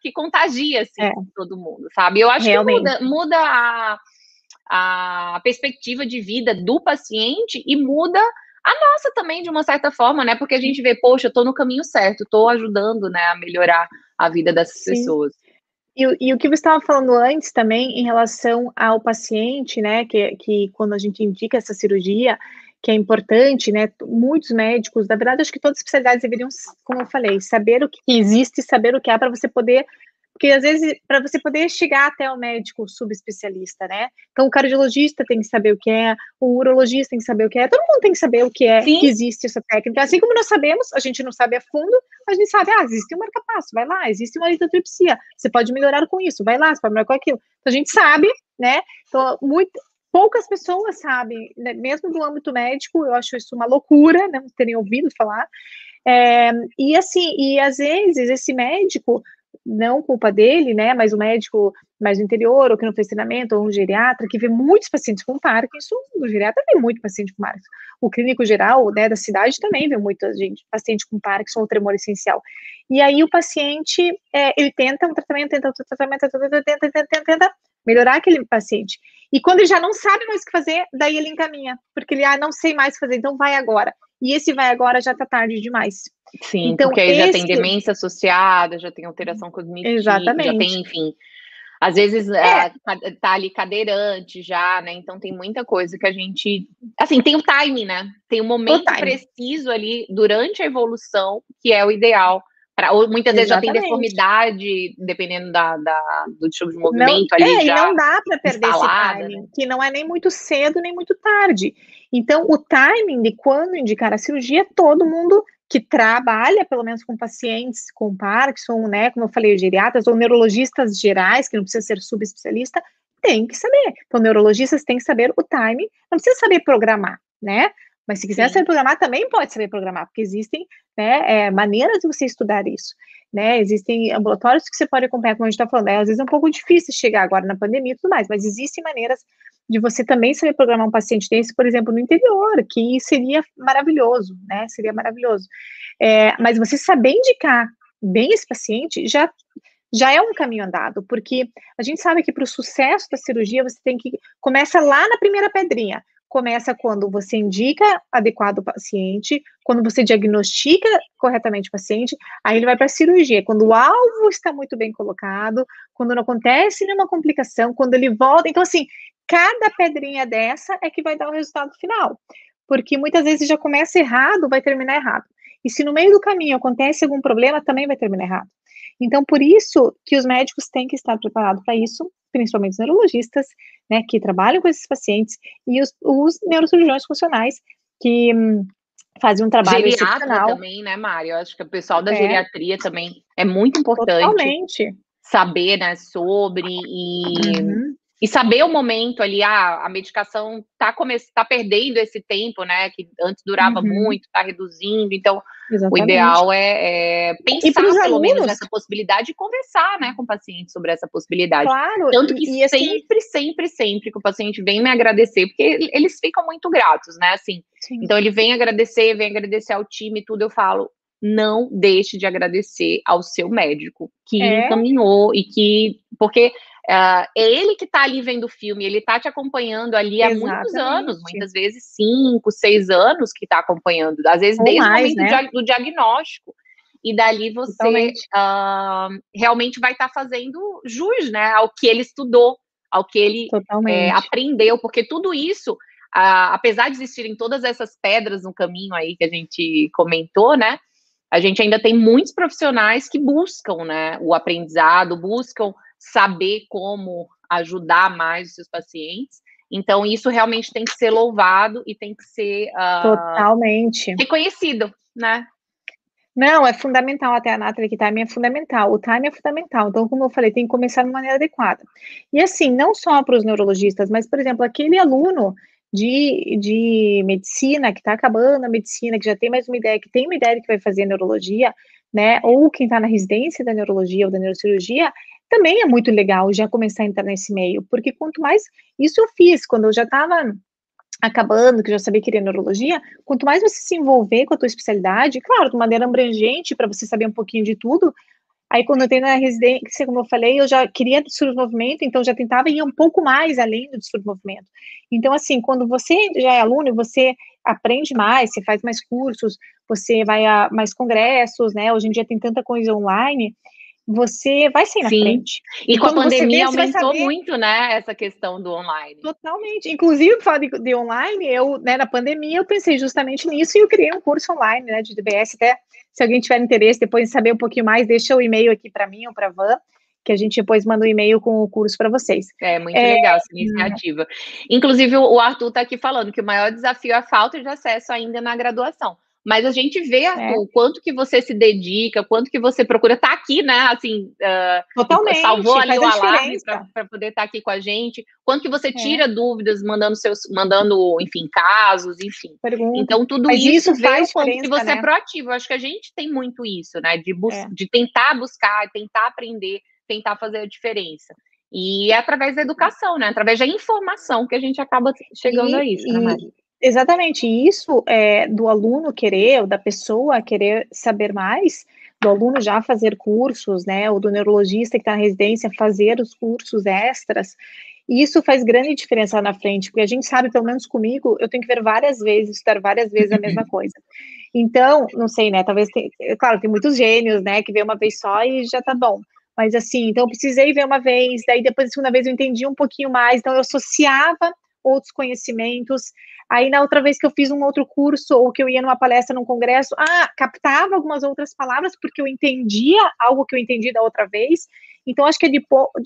que contagia, assim, é. todo mundo, sabe? Eu acho Realmente. que muda, muda a, a perspectiva de vida do paciente e muda a nossa também, de uma certa forma, né? Porque a gente vê, poxa, eu tô no caminho certo, tô ajudando, né, a melhorar a vida dessas Sim. pessoas. E, e, o que você estava falando antes também em relação ao paciente, né, que, que quando a gente indica essa cirurgia, que é importante, né, muitos médicos, na verdade, acho que todas as especialidades deveriam, como eu falei, saber o que existe, saber o que há para você poder porque às vezes, para você poder chegar até o médico subespecialista, né? Então, o cardiologista tem que saber o que é, o urologista tem que saber o que é, todo mundo tem que saber o que é, Sim. que existe essa técnica. Assim como nós sabemos, a gente não sabe a fundo, a gente sabe, ah, existe um marca-passo, vai lá, existe uma litotripsia, você pode melhorar com isso, vai lá, você pode melhorar com aquilo. Então, a gente sabe, né? Então, muito, poucas pessoas sabem, né? mesmo do âmbito médico, eu acho isso uma loucura, né? não terem ouvido falar. É, e assim, e às vezes esse médico não culpa dele, né, mas o médico mais do interior, ou que não fez treinamento, ou um geriatra, que vê muitos pacientes com Parkinson, o geriatra vê muito paciente com Parkinson, o clínico geral, né, da cidade também vê muita gente, paciente com Parkinson ou tremor essencial, e aí o paciente, é, ele tenta um tratamento, tenta outro tratamento, tenta, tenta, tenta, tenta, melhorar aquele paciente, e quando ele já não sabe mais o que fazer, daí ele encaminha, porque ele, ah, não sei mais fazer, então vai agora, e esse vai agora já tá tarde demais, Sim, então, porque aí esse... já tem demência associada, já tem alteração cognitiva, Exatamente. já tem, enfim. Às vezes é. é. tá ali cadeirante já, né? Então tem muita coisa que a gente. Assim, tem o time, né? Tem o momento preciso ali durante a evolução, que é o ideal. Pra, ou muitas vezes Exatamente. já tem deformidade, dependendo da, da do tipo de movimento não, ali. É, já e não dá para perder esse timing, né? que não é nem muito cedo, nem muito tarde. Então, o timing de quando indicar a cirurgia, todo mundo que trabalha, pelo menos com pacientes com Parkinson, né, como eu falei, geriatras ou neurologistas gerais, que não precisa ser subespecialista, tem que saber. Então, neurologistas têm que saber o time, não precisa saber programar, né? Mas se quiser Sim. saber programar, também pode saber programar, porque existem né, é, maneiras de você estudar isso. Né? Existem ambulatórios que você pode acompanhar, como a gente está falando. Né? Às vezes é um pouco difícil chegar agora na pandemia e tudo mais, mas existem maneiras de você também saber programar um paciente desse, por exemplo, no interior, que seria maravilhoso, né? Seria maravilhoso. É, mas você saber indicar bem esse paciente já já é um caminho andado, porque a gente sabe que para o sucesso da cirurgia você tem que começa lá na primeira pedrinha. Começa quando você indica adequado o paciente, quando você diagnostica corretamente o paciente, aí ele vai para a cirurgia. Quando o alvo está muito bem colocado, quando não acontece nenhuma complicação, quando ele volta. Então, assim, cada pedrinha dessa é que vai dar o resultado final. Porque muitas vezes já começa errado, vai terminar errado. E se no meio do caminho acontece algum problema, também vai terminar errado. Então, por isso que os médicos têm que estar preparados para isso, principalmente os neurologistas, né, que trabalham com esses pacientes, e os, os neurocirurgiões funcionais, que hum, fazem um trabalho Geriatra excepcional. também, né, Mário? Eu acho que o pessoal da é. geriatria também é muito importante. Totalmente. Saber, né, sobre e... Uhum e saber o momento ali, ah, a medicação está tá perdendo esse tempo, né? Que antes durava uhum. muito, está reduzindo. Então, Exatamente. o ideal é, é pensar pelo alunos, menos nessa possibilidade e conversar, né, com o paciente sobre essa possibilidade. Claro. Tanto que e, e assim sempre, assim, sempre, sempre que o paciente vem me agradecer, porque eles ficam muito gratos, né? Assim. Sim. Então ele vem agradecer, vem agradecer ao time, tudo. Eu falo, não deixe de agradecer ao seu médico que é. encaminhou e que porque Uh, é ele que está ali vendo o filme, ele está te acompanhando ali há Exatamente. muitos anos, muitas vezes cinco, seis anos que está acompanhando, às vezes Ou desde mais, o momento né? do diagnóstico. E dali você uh, realmente vai estar tá fazendo jus né, ao que ele estudou, ao que ele é, aprendeu, porque tudo isso, uh, apesar de existirem todas essas pedras no caminho aí que a gente comentou, né? A gente ainda tem muitos profissionais que buscam né, o aprendizado, buscam saber como ajudar mais os seus pacientes. Então, isso realmente tem que ser louvado e tem que ser uh, totalmente reconhecido, né? Não, é fundamental, até a Nathalie que time é fundamental, o time é fundamental, então, como eu falei, tem que começar de maneira adequada. E assim, não só para os neurologistas, mas, por exemplo, aquele aluno de, de medicina, que está acabando a medicina, que já tem mais uma ideia, que tem uma ideia de que vai fazer neurologia, né, ou quem está na residência da neurologia ou da neurocirurgia, também é muito legal já começar a entrar nesse meio, porque quanto mais, isso eu fiz, quando eu já estava acabando, que já sabia que queria neurologia, quanto mais você se envolver com a tua especialidade, claro, de maneira abrangente, para você saber um pouquinho de tudo, aí quando eu entrei na residência, como eu falei, eu já queria distúrbio de movimento, então já tentava ir um pouco mais além do distúrbio de movimento. Então, assim, quando você já é aluno, você aprende mais, você faz mais cursos, você vai a mais congressos, né, hoje em dia tem tanta coisa online, você vai sair na Sim. frente. E, e com a pandemia vê, aumentou muito, né, essa questão do online. Totalmente. Inclusive, falar de, de, online, eu, né, na pandemia, eu pensei justamente nisso e eu criei um curso online, né, de DBS. Até se alguém tiver interesse depois em saber um pouquinho mais, deixa o e-mail aqui para mim ou para a Van, que a gente depois manda um e-mail com o curso para vocês. É, muito é... legal essa iniciativa. Inclusive, o Arthur está aqui falando que o maior desafio é a falta de acesso ainda na graduação. Mas a gente vê é. o quanto que você se dedica, quanto que você procura estar tá aqui, né? Assim, uh, Totalmente, salvou ali o alarme para poder estar tá aqui com a gente. Quanto que você é. tira é. dúvidas, mandando seus, mandando, enfim, casos, enfim. Pergunta. Então tudo Mas isso, isso faz quanto que você é né? é proativo. Eu acho que a gente tem muito isso, né? De, é. de tentar buscar, tentar aprender, tentar fazer a diferença. E é através da educação, né? Através da informação que a gente acaba chegando e, a isso, né, Mari? Exatamente, isso é do aluno querer, ou da pessoa querer saber mais, do aluno já fazer cursos, né, ou do neurologista que está na residência fazer os cursos extras, e isso faz grande diferença na frente, porque a gente sabe, pelo menos comigo, eu tenho que ver várias vezes, estudar várias vezes a mesma [laughs] coisa. Então, não sei, né, talvez, tem, claro, tem muitos gênios, né, que vê uma vez só e já tá bom, mas assim, então eu precisei ver uma vez, daí depois da segunda vez eu entendi um pouquinho mais, então eu associava outros conhecimentos. Aí, na outra vez que eu fiz um outro curso, ou que eu ia numa palestra, num congresso, ah, captava algumas outras palavras, porque eu entendia algo que eu entendi da outra vez. Então, acho que é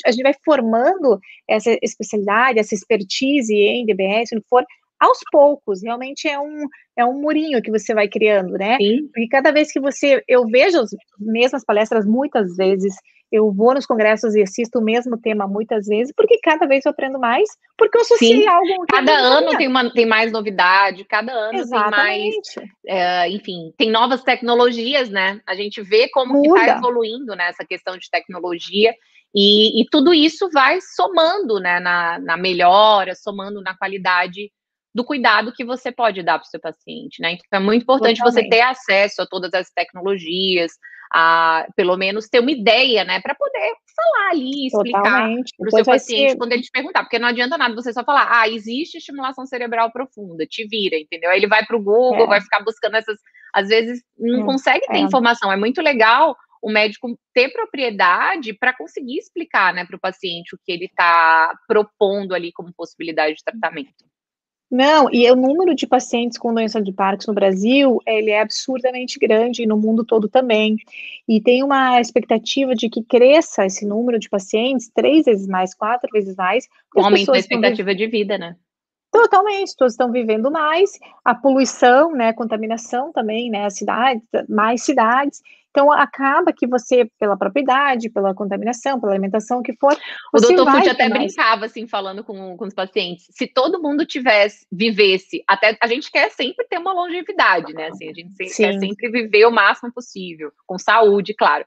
a gente vai formando essa especialidade, essa expertise em DBS, no que for, aos poucos, realmente é um, é um murinho que você vai criando, né? Sim. Porque cada vez que você, eu vejo as mesmas palestras muitas vezes, eu vou nos congressos e assisto o mesmo tema muitas vezes, porque cada vez eu aprendo mais, porque eu associei Sim. algo. cada ano tem, uma, tem mais novidade, cada ano Exatamente. tem mais, é, enfim, tem novas tecnologias, né? A gente vê como está evoluindo nessa né, questão de tecnologia. E, e, tudo isso vai somando né, na, na melhora, somando na qualidade do cuidado que você pode dar para o seu paciente, né? Então é muito importante Totalmente. você ter acesso a todas as tecnologias, a pelo menos ter uma ideia, né, para poder falar ali, explicar para o seu paciente ser... quando ele te perguntar, porque não adianta nada você só falar, ah, existe estimulação cerebral profunda, te vira, entendeu? Aí ele vai para o Google, é. vai ficar buscando essas, às vezes não é. consegue ter é. informação. É muito legal o médico ter propriedade para conseguir explicar, né, para o paciente o que ele está propondo ali como possibilidade de tratamento. Não, e o número de pacientes com doença de Parkinson no Brasil, ele é absurdamente grande e no mundo todo também. E tem uma expectativa de que cresça esse número de pacientes três vezes mais, quatro vezes mais. Com aumento da expectativa de vida, né? Totalmente, todos estão vivendo mais, a poluição, né, a contaminação também, né, as cidades, mais cidades, então, acaba que você, pela propriedade, pela contaminação, pela alimentação, o que for. O doutor Fute até brincava, assim, falando com, com os pacientes. Se todo mundo tivesse, vivesse, até a gente quer sempre ter uma longevidade, né? Assim, a gente sempre, quer sempre viver o máximo possível, com saúde, claro.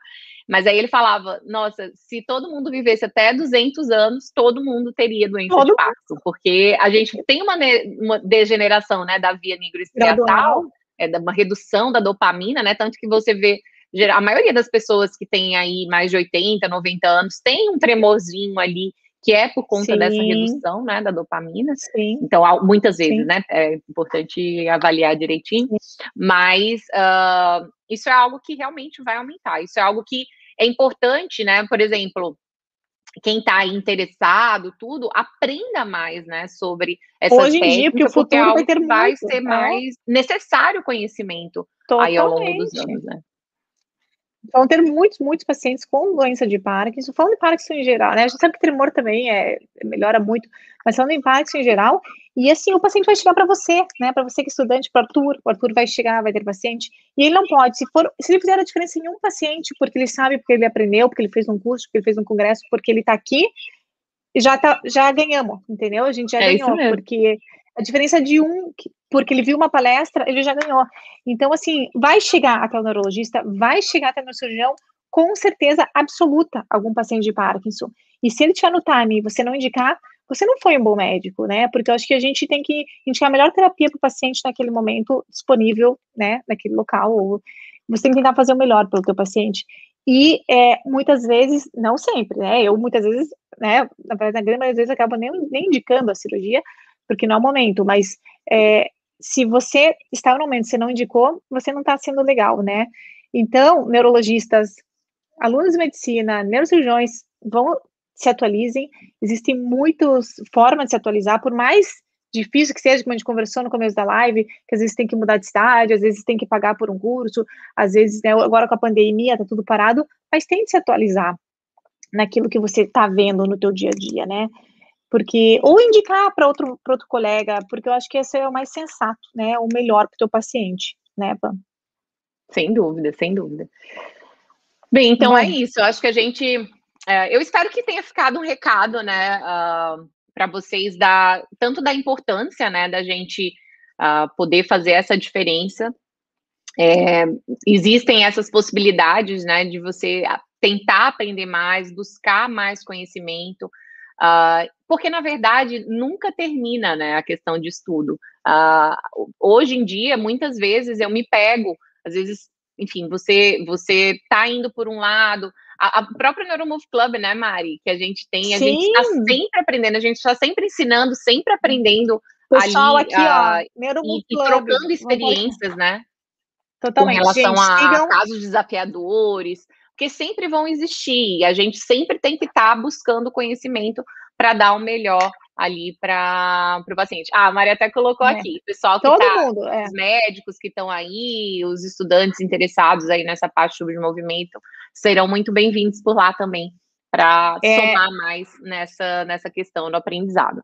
Mas aí ele falava, nossa, se todo mundo vivesse até 200 anos, todo mundo teria doença todo de Parkinson, porque a gente tem uma, uma degeneração, né, da via nigroestriatal, é uma redução da dopamina, né, tanto que você vê a maioria das pessoas que tem aí mais de 80, 90 anos tem um tremorzinho ali que é por conta Sim. dessa redução, né, da dopamina. Sim. Então, muitas vezes, Sim. né, é importante avaliar direitinho, mas uh, isso é algo que realmente vai aumentar. Isso é algo que é importante, né, por exemplo, quem está interessado, tudo, aprenda mais, né, sobre essas Hoje técnicas, dia, porque o futuro porque vai, ter vai muito, ser né? mais necessário conhecimento Totalmente. aí ao longo dos anos, né. Vão ter muitos, muitos pacientes com doença de Parkinson, falando de Parkinson em geral, né? A gente sabe que tremor também é, melhora muito, mas falando em Parkinson em geral, E assim, o paciente vai chegar para você, né? Para você que é estudante, para o Arthur, o Arthur vai chegar, vai ter paciente, e ele não pode. Se for, se ele fizer a diferença em um paciente, porque ele sabe, porque ele aprendeu, porque ele fez um curso, porque ele fez um congresso, porque ele está aqui, já tá, já ganhamos, entendeu? A gente já é ganhou, porque a diferença de um, porque ele viu uma palestra, ele já ganhou. Então, assim, vai chegar até o neurologista, vai chegar até o cirurgião, com certeza absoluta, algum paciente de Parkinson. E se ele tiver no time e você não indicar, você não foi um bom médico, né? Porque eu acho que a gente tem que indicar a melhor terapia para o paciente naquele momento disponível, né? Naquele local. Ou você tem que tentar fazer o melhor pelo teu paciente. E é, muitas vezes, não sempre, né? Eu muitas vezes, né? Na verdade, na grande maioria das vezes, acabo nem, nem indicando a cirurgia, porque não é o momento, mas é, se você está no momento, você não indicou, você não está sendo legal, né? Então, neurologistas, alunos de medicina, neurocirurgiões, vão se atualizem. Existem muitas formas de se atualizar, por mais difícil que seja, como a gente conversou no começo da live, que às vezes tem que mudar de cidade, às vezes tem que pagar por um curso, às vezes, né, agora com a pandemia, tá tudo parado, mas tem de se atualizar naquilo que você está vendo no teu dia a dia, né? Porque, ou indicar para outro, outro colega, porque eu acho que esse é o mais sensato, né? O melhor para o teu paciente, né, Pam? Sem dúvida, sem dúvida. Bem, então Bom, é isso. Eu acho que a gente é, eu espero que tenha ficado um recado, né, uh, ah, para vocês da tanto da importância, né, da gente uh, poder fazer essa diferença. É, existem essas possibilidades, né, de você tentar aprender mais, buscar mais conhecimento, uh, porque na verdade nunca termina, né, a questão de estudo. hoje em dia, muitas vezes eu me pego, às vezes, enfim, você você está indo por um lado a, a própria Neuromove Club, né, Mari? Que a gente tem, a Sim. gente está sempre aprendendo, a gente está sempre ensinando, sempre aprendendo. Pessoal ali, aqui, ó, Neuromove e, Club. E trocando experiências, né? Totalmente. Com relação gente, a sigam... casos desafiadores, porque sempre vão existir. A gente sempre tem que estar tá buscando conhecimento para dar o melhor ali para o paciente. Ah, a Maria até colocou é. aqui, pessoal que Todo tá, mundo, é. os médicos que estão aí, os estudantes interessados aí nessa parte de movimento, serão muito bem-vindos por lá também, para é. somar mais nessa, nessa questão do aprendizado.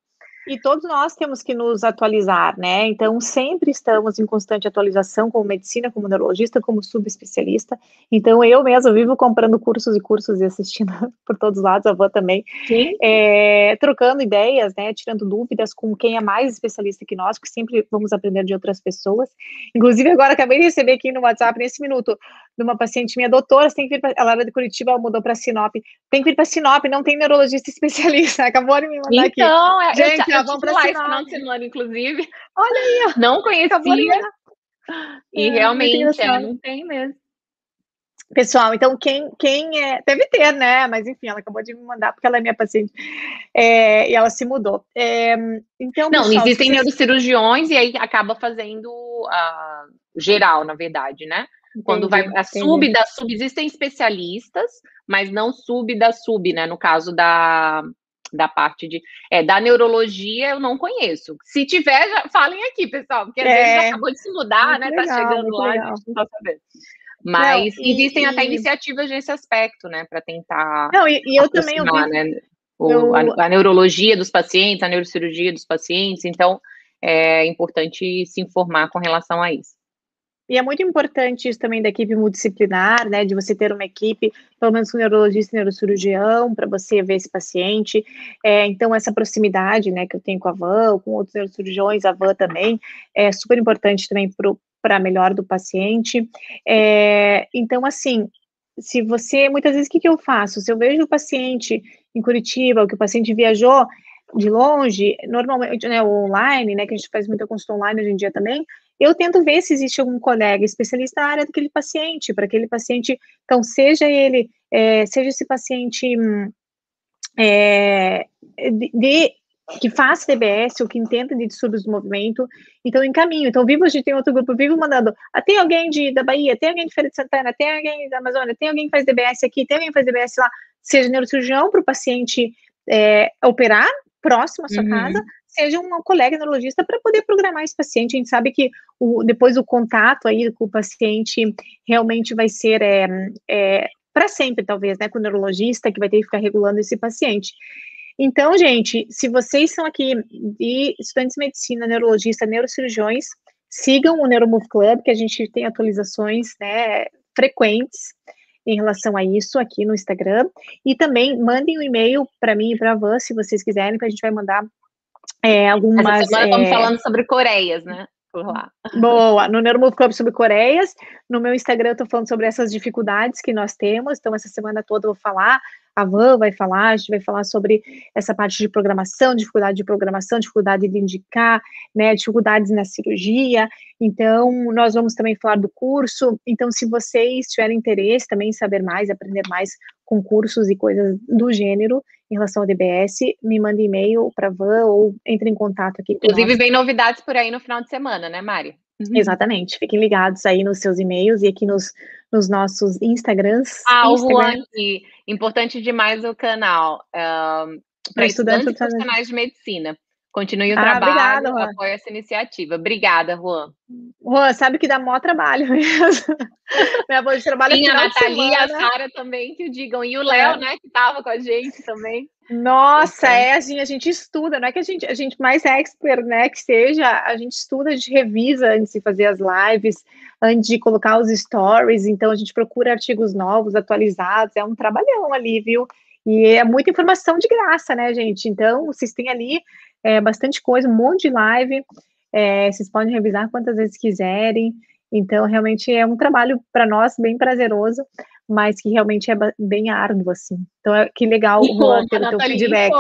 E todos nós temos que nos atualizar, né? Então, sempre estamos em constante atualização como medicina, como neurologista, como subespecialista. Então, eu mesma vivo comprando cursos e cursos e assistindo [laughs] por todos os lados, a Van também. É, trocando ideias, né? Tirando dúvidas com quem é mais especialista que nós, porque sempre vamos aprender de outras pessoas. Inclusive, agora acabei de receber aqui no WhatsApp, nesse minuto, de uma paciente minha, doutora, você tem que vir pra, ela era de Curitiba, ela mudou para Sinop. Tem que vir para Sinop, não tem neurologista [laughs] especialista. Acabou de me mandar então, aqui. Então, é, Gente, já vamos para esse final de semana, inclusive. Olha aí, não conhecia. E é, realmente, é, não tem mesmo. Pessoal, então quem, quem é. Deve ter, né? Mas enfim, ela acabou de me mandar, porque ela é minha paciente. É, e ela se mudou. É, então, não, pessoal, existem vocês... neurocirurgiões e aí acaba fazendo uh, geral, na verdade, né? Entendi, Quando vai a sub da sub, existem especialistas, mas não sub da sub, né? No caso da, da parte de. É, da neurologia eu não conheço. Se tiver, já falem aqui, pessoal, porque às é, vezes acabou de se mudar, né? Tá legal, tá chegando lá, legal. a gente não tá sabendo. Mas não, e, existem e... até iniciativas nesse aspecto, né? Para tentar. Não, e, e eu também. Né, o, eu... a, a, neurologia dos pacientes, a neurocirurgia dos pacientes, então é importante se informar com relação a isso. E é muito importante isso também da equipe multidisciplinar, né, de você ter uma equipe, pelo menos com neurologista e neurocirurgião, para você ver esse paciente. É, então, essa proximidade, né, que eu tenho com a Van, com outros neurocirurgiões, a Van também, é super importante também para melhor do paciente. É, então, assim, se você, muitas vezes, o que, que eu faço? Se eu vejo o paciente em Curitiba, ou que o paciente viajou, de longe, normalmente, né, online, né, que a gente faz muita consulta online hoje em dia também, eu tento ver se existe algum colega especialista na área daquele paciente, para aquele paciente, então, seja ele, é, seja esse paciente é, de, de, que faz TBS ou que entenda de distúrbios do movimento, então encaminho. Então, vivo, a gente tem outro grupo, vivo mandando, ah, tem alguém de, da Bahia, tem alguém de Feira de Santana, tem alguém da Amazônia, tem alguém que faz DBS aqui, tem alguém que faz DBS lá, seja neurocirurgião para o paciente é, operar, próximo à sua uhum. casa, seja um colega neurologista para poder programar esse paciente. A gente sabe que o, depois o contato aí com o paciente realmente vai ser é, é, para sempre, talvez, né, com o neurologista, que vai ter que ficar regulando esse paciente. Então, gente, se vocês são aqui de estudantes de medicina, neurologista, neurocirurgiões, sigam o Neuromove Club, que a gente tem atualizações né, frequentes em relação a isso aqui no Instagram. E também mandem um e-mail para mim e para a Van, se vocês quiserem, que a gente vai mandar é, algumas. Essa semana é... estamos falando sobre Coreias, né? Por lá. Boa, no Neuromove Club sobre Coreias. No meu Instagram eu estou falando sobre essas dificuldades que nós temos. Então, essa semana toda eu vou falar a Van vai falar, a gente vai falar sobre essa parte de programação, dificuldade de programação, dificuldade de indicar, né, dificuldades na cirurgia. Então, nós vamos também falar do curso. Então, se vocês tiverem interesse também em saber mais, aprender mais com cursos e coisas do gênero em relação ao DBS, me mande e-mail para a Van ou entre em contato aqui. Inclusive, vem novidades por aí no final de semana, né, Mari? Uhum. Exatamente. Fiquem ligados aí nos seus e-mails e aqui nos, nos nossos Instagrams. Ah, Instagram. o Juan aqui. Importante demais o canal. Um, para estudantes e profissionais de medicina. Continue o ah, trabalho, obrigada, apoie essa iniciativa. Obrigada, Juan. Juan, sabe que dá maior trabalho mesmo. [laughs] Minha bolsa de trabalho Sim, a Nathalie e a Sara também que o digam. E o Léo, é. né, que estava com a gente também. Nossa, é assim, a gente estuda, não é que a gente, a gente mais expert, né, que seja, a gente estuda, a gente revisa antes de fazer as lives, antes de colocar os stories, então a gente procura artigos novos, atualizados, é um trabalhão ali, viu? E é muita informação de graça, né, gente? Então, vocês têm ali é, bastante coisa, um monte de live, é, vocês podem revisar quantas vezes quiserem, então, realmente é um trabalho para nós bem prazeroso, mas que realmente é bem árduo, assim. Então, é, que legal Juan, ter o teu feedback.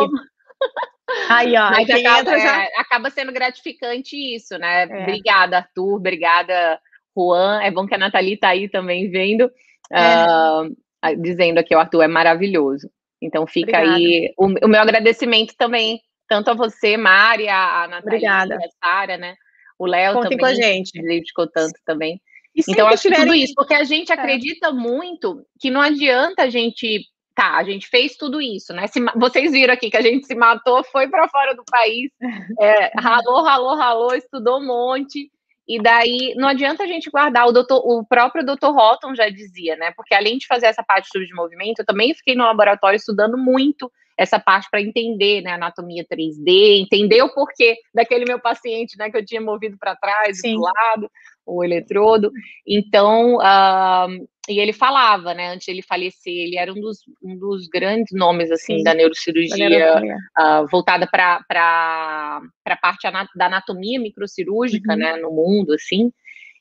Aí, ó, mas acaba, já... é, acaba, sendo gratificante isso, né? É. Obrigada, Arthur, obrigada, Juan. É bom que a Nathalie está aí também vendo, uh, dizendo aqui, o Arthur é maravilhoso. Então fica obrigada. aí o, o, meu agradecimento também, tanto a você, Mari, a, a Nathalie, obrigada. a Sara, né? o Léo também, com a gente. dedicou tanto também. E então, acho tiverem... que tudo isso, porque a gente é. acredita é. muito que não adianta a gente. Tá, a gente fez tudo isso, né? Se, vocês viram aqui que a gente se matou, foi para fora do país, é, ralou, ralou, ralou, estudou um monte. E daí não adianta a gente guardar. O, doutor, o próprio Dr. Houghton já dizia, né? Porque além de fazer essa parte de movimento, eu também fiquei no laboratório estudando muito essa parte para entender né, anatomia 3D, entender o porquê daquele meu paciente né, que eu tinha movido para trás e para lado, o eletrodo. Então, uh, e ele falava, né, antes de ele falecer, ele era um dos, um dos grandes nomes assim Sim, da neurocirurgia uh, voltada para a parte da anatomia microcirúrgica, uhum. né, no mundo, assim.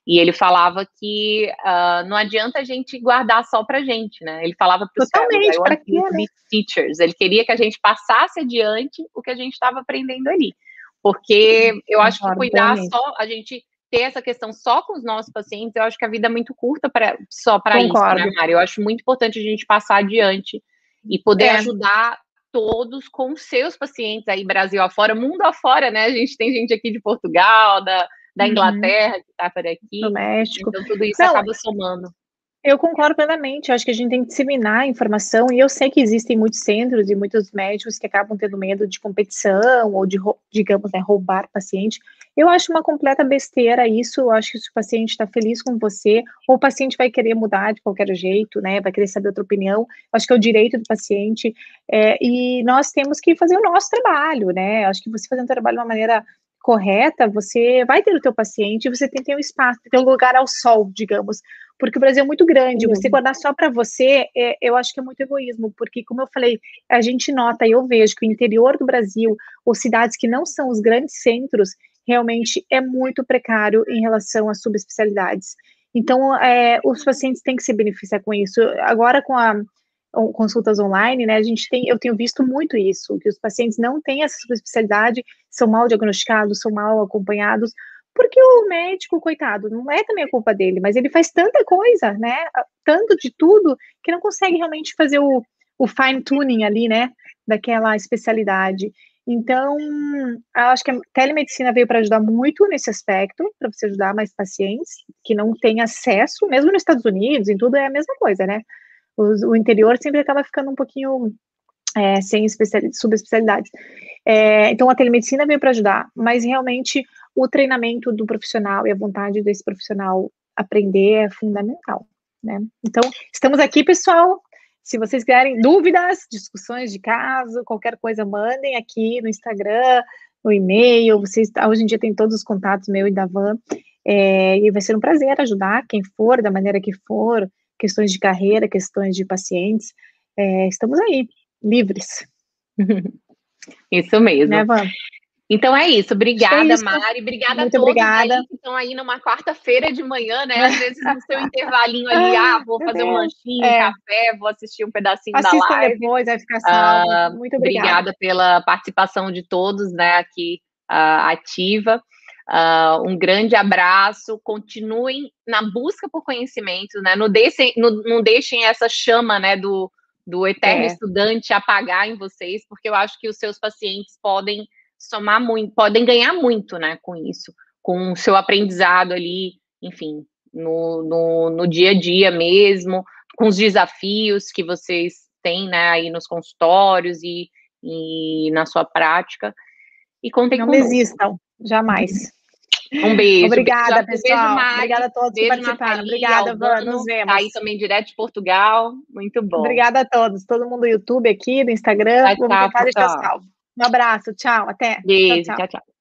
E ele falava que uh, não adianta a gente guardar só para gente, né? Ele falava para os caras, para que né? teachers. Ele queria que a gente passasse adiante o que a gente estava aprendendo ali, porque eu acho que cuidar só a gente ter essa questão só com os nossos pacientes, eu acho que a vida é muito curta para só para isso, né, Mari? Eu acho muito importante a gente passar adiante e poder é. ajudar todos com seus pacientes aí, Brasil afora, mundo afora, né? A gente tem gente aqui de Portugal, da, da uhum. Inglaterra, que está por aqui. Do México. Então, tudo isso Não, acaba somando. Eu concordo plenamente, eu acho que a gente tem que disseminar a informação, e eu sei que existem muitos centros e muitos médicos que acabam tendo medo de competição, ou de, digamos, né, roubar paciente. Eu acho uma completa besteira isso, eu acho que se o paciente está feliz com você, ou o paciente vai querer mudar de qualquer jeito, né, vai querer saber outra opinião, acho que é o direito do paciente, é, e nós temos que fazer o nosso trabalho, né, acho que você fazendo o trabalho de uma maneira correta, você vai ter o teu paciente, você tem que ter um espaço, ter um lugar ao sol, digamos, porque o Brasil é muito grande, você guardar só para você, é, eu acho que é muito egoísmo, porque, como eu falei, a gente nota e eu vejo que o interior do Brasil, ou cidades que não são os grandes centros, realmente é muito precário em relação às subespecialidades. Então, é, os pacientes têm que se beneficiar com isso. Agora, com a consultas online, né, a gente tem, eu tenho visto muito isso, que os pacientes não têm essa especialidade, são mal diagnosticados, são mal acompanhados, porque o médico, coitado, não é também a culpa dele, mas ele faz tanta coisa, né, tanto de tudo, que não consegue realmente fazer o, o fine tuning ali, né, daquela especialidade. Então, acho que a telemedicina veio para ajudar muito nesse aspecto, para você ajudar mais pacientes que não têm acesso, mesmo nos Estados Unidos, em tudo é a mesma coisa, né? O interior sempre acaba ficando um pouquinho é, sem subespecialidades. É, então, a telemedicina veio para ajudar, mas realmente o treinamento do profissional e a vontade desse profissional aprender é fundamental, né? Então, estamos aqui, pessoal, Se vocês quiserem dúvidas, discussões de caso, qualquer coisa, mandem aqui no Instagram, no e-mail. Vocês, hoje em dia tem todos os contatos meu e da Van. É, e vai ser um prazer ajudar quem for, da maneira que for, questões de carreira, questões de pacientes. É, estamos aí, livres. [laughs] Isso mesmo. Né, Van? Então é isso. Obrigada, é isso. Mari. Obrigada Muito a todos obrigada. aí que estão aí numa quarta-feira de manhã, né? Às vezes no seu [laughs] intervalinho ali, ah, vou fazer um lanchinho, é. um café, vou assistir um pedacinho Assistam da live. depois, vai ficar salvo. Uh, Muito obrigada. Obrigada pela participação de todos, né, aqui uh, ativa. Uh, um grande abraço. Continuem na busca por conhecimento, né? Não deixem, não, não deixem essa chama, né, do, do eterno é. estudante apagar em vocês, porque eu acho que os seus pacientes podem somar muito, podem ganhar muito, né, com isso, com o seu aprendizado ali, enfim, no, no, no dia a dia mesmo, com os desafios que vocês têm, né, aí nos consultórios e, e na sua prática. E contem Não desistam, jamais. Um beijo. Obrigada, beijo, pessoal. Beijo, Obrigada a todos beijo, que participaram. Obrigada, Van. Nos vemos. Tá aí também direto de Portugal. Muito bom. Obrigada a todos. Todo mundo do YouTube aqui, do Instagram. Tchau, Vamos tchau, tentar deixar salvo. Um abraço, tchau, até. Beijo, tchau, tchau. tchau.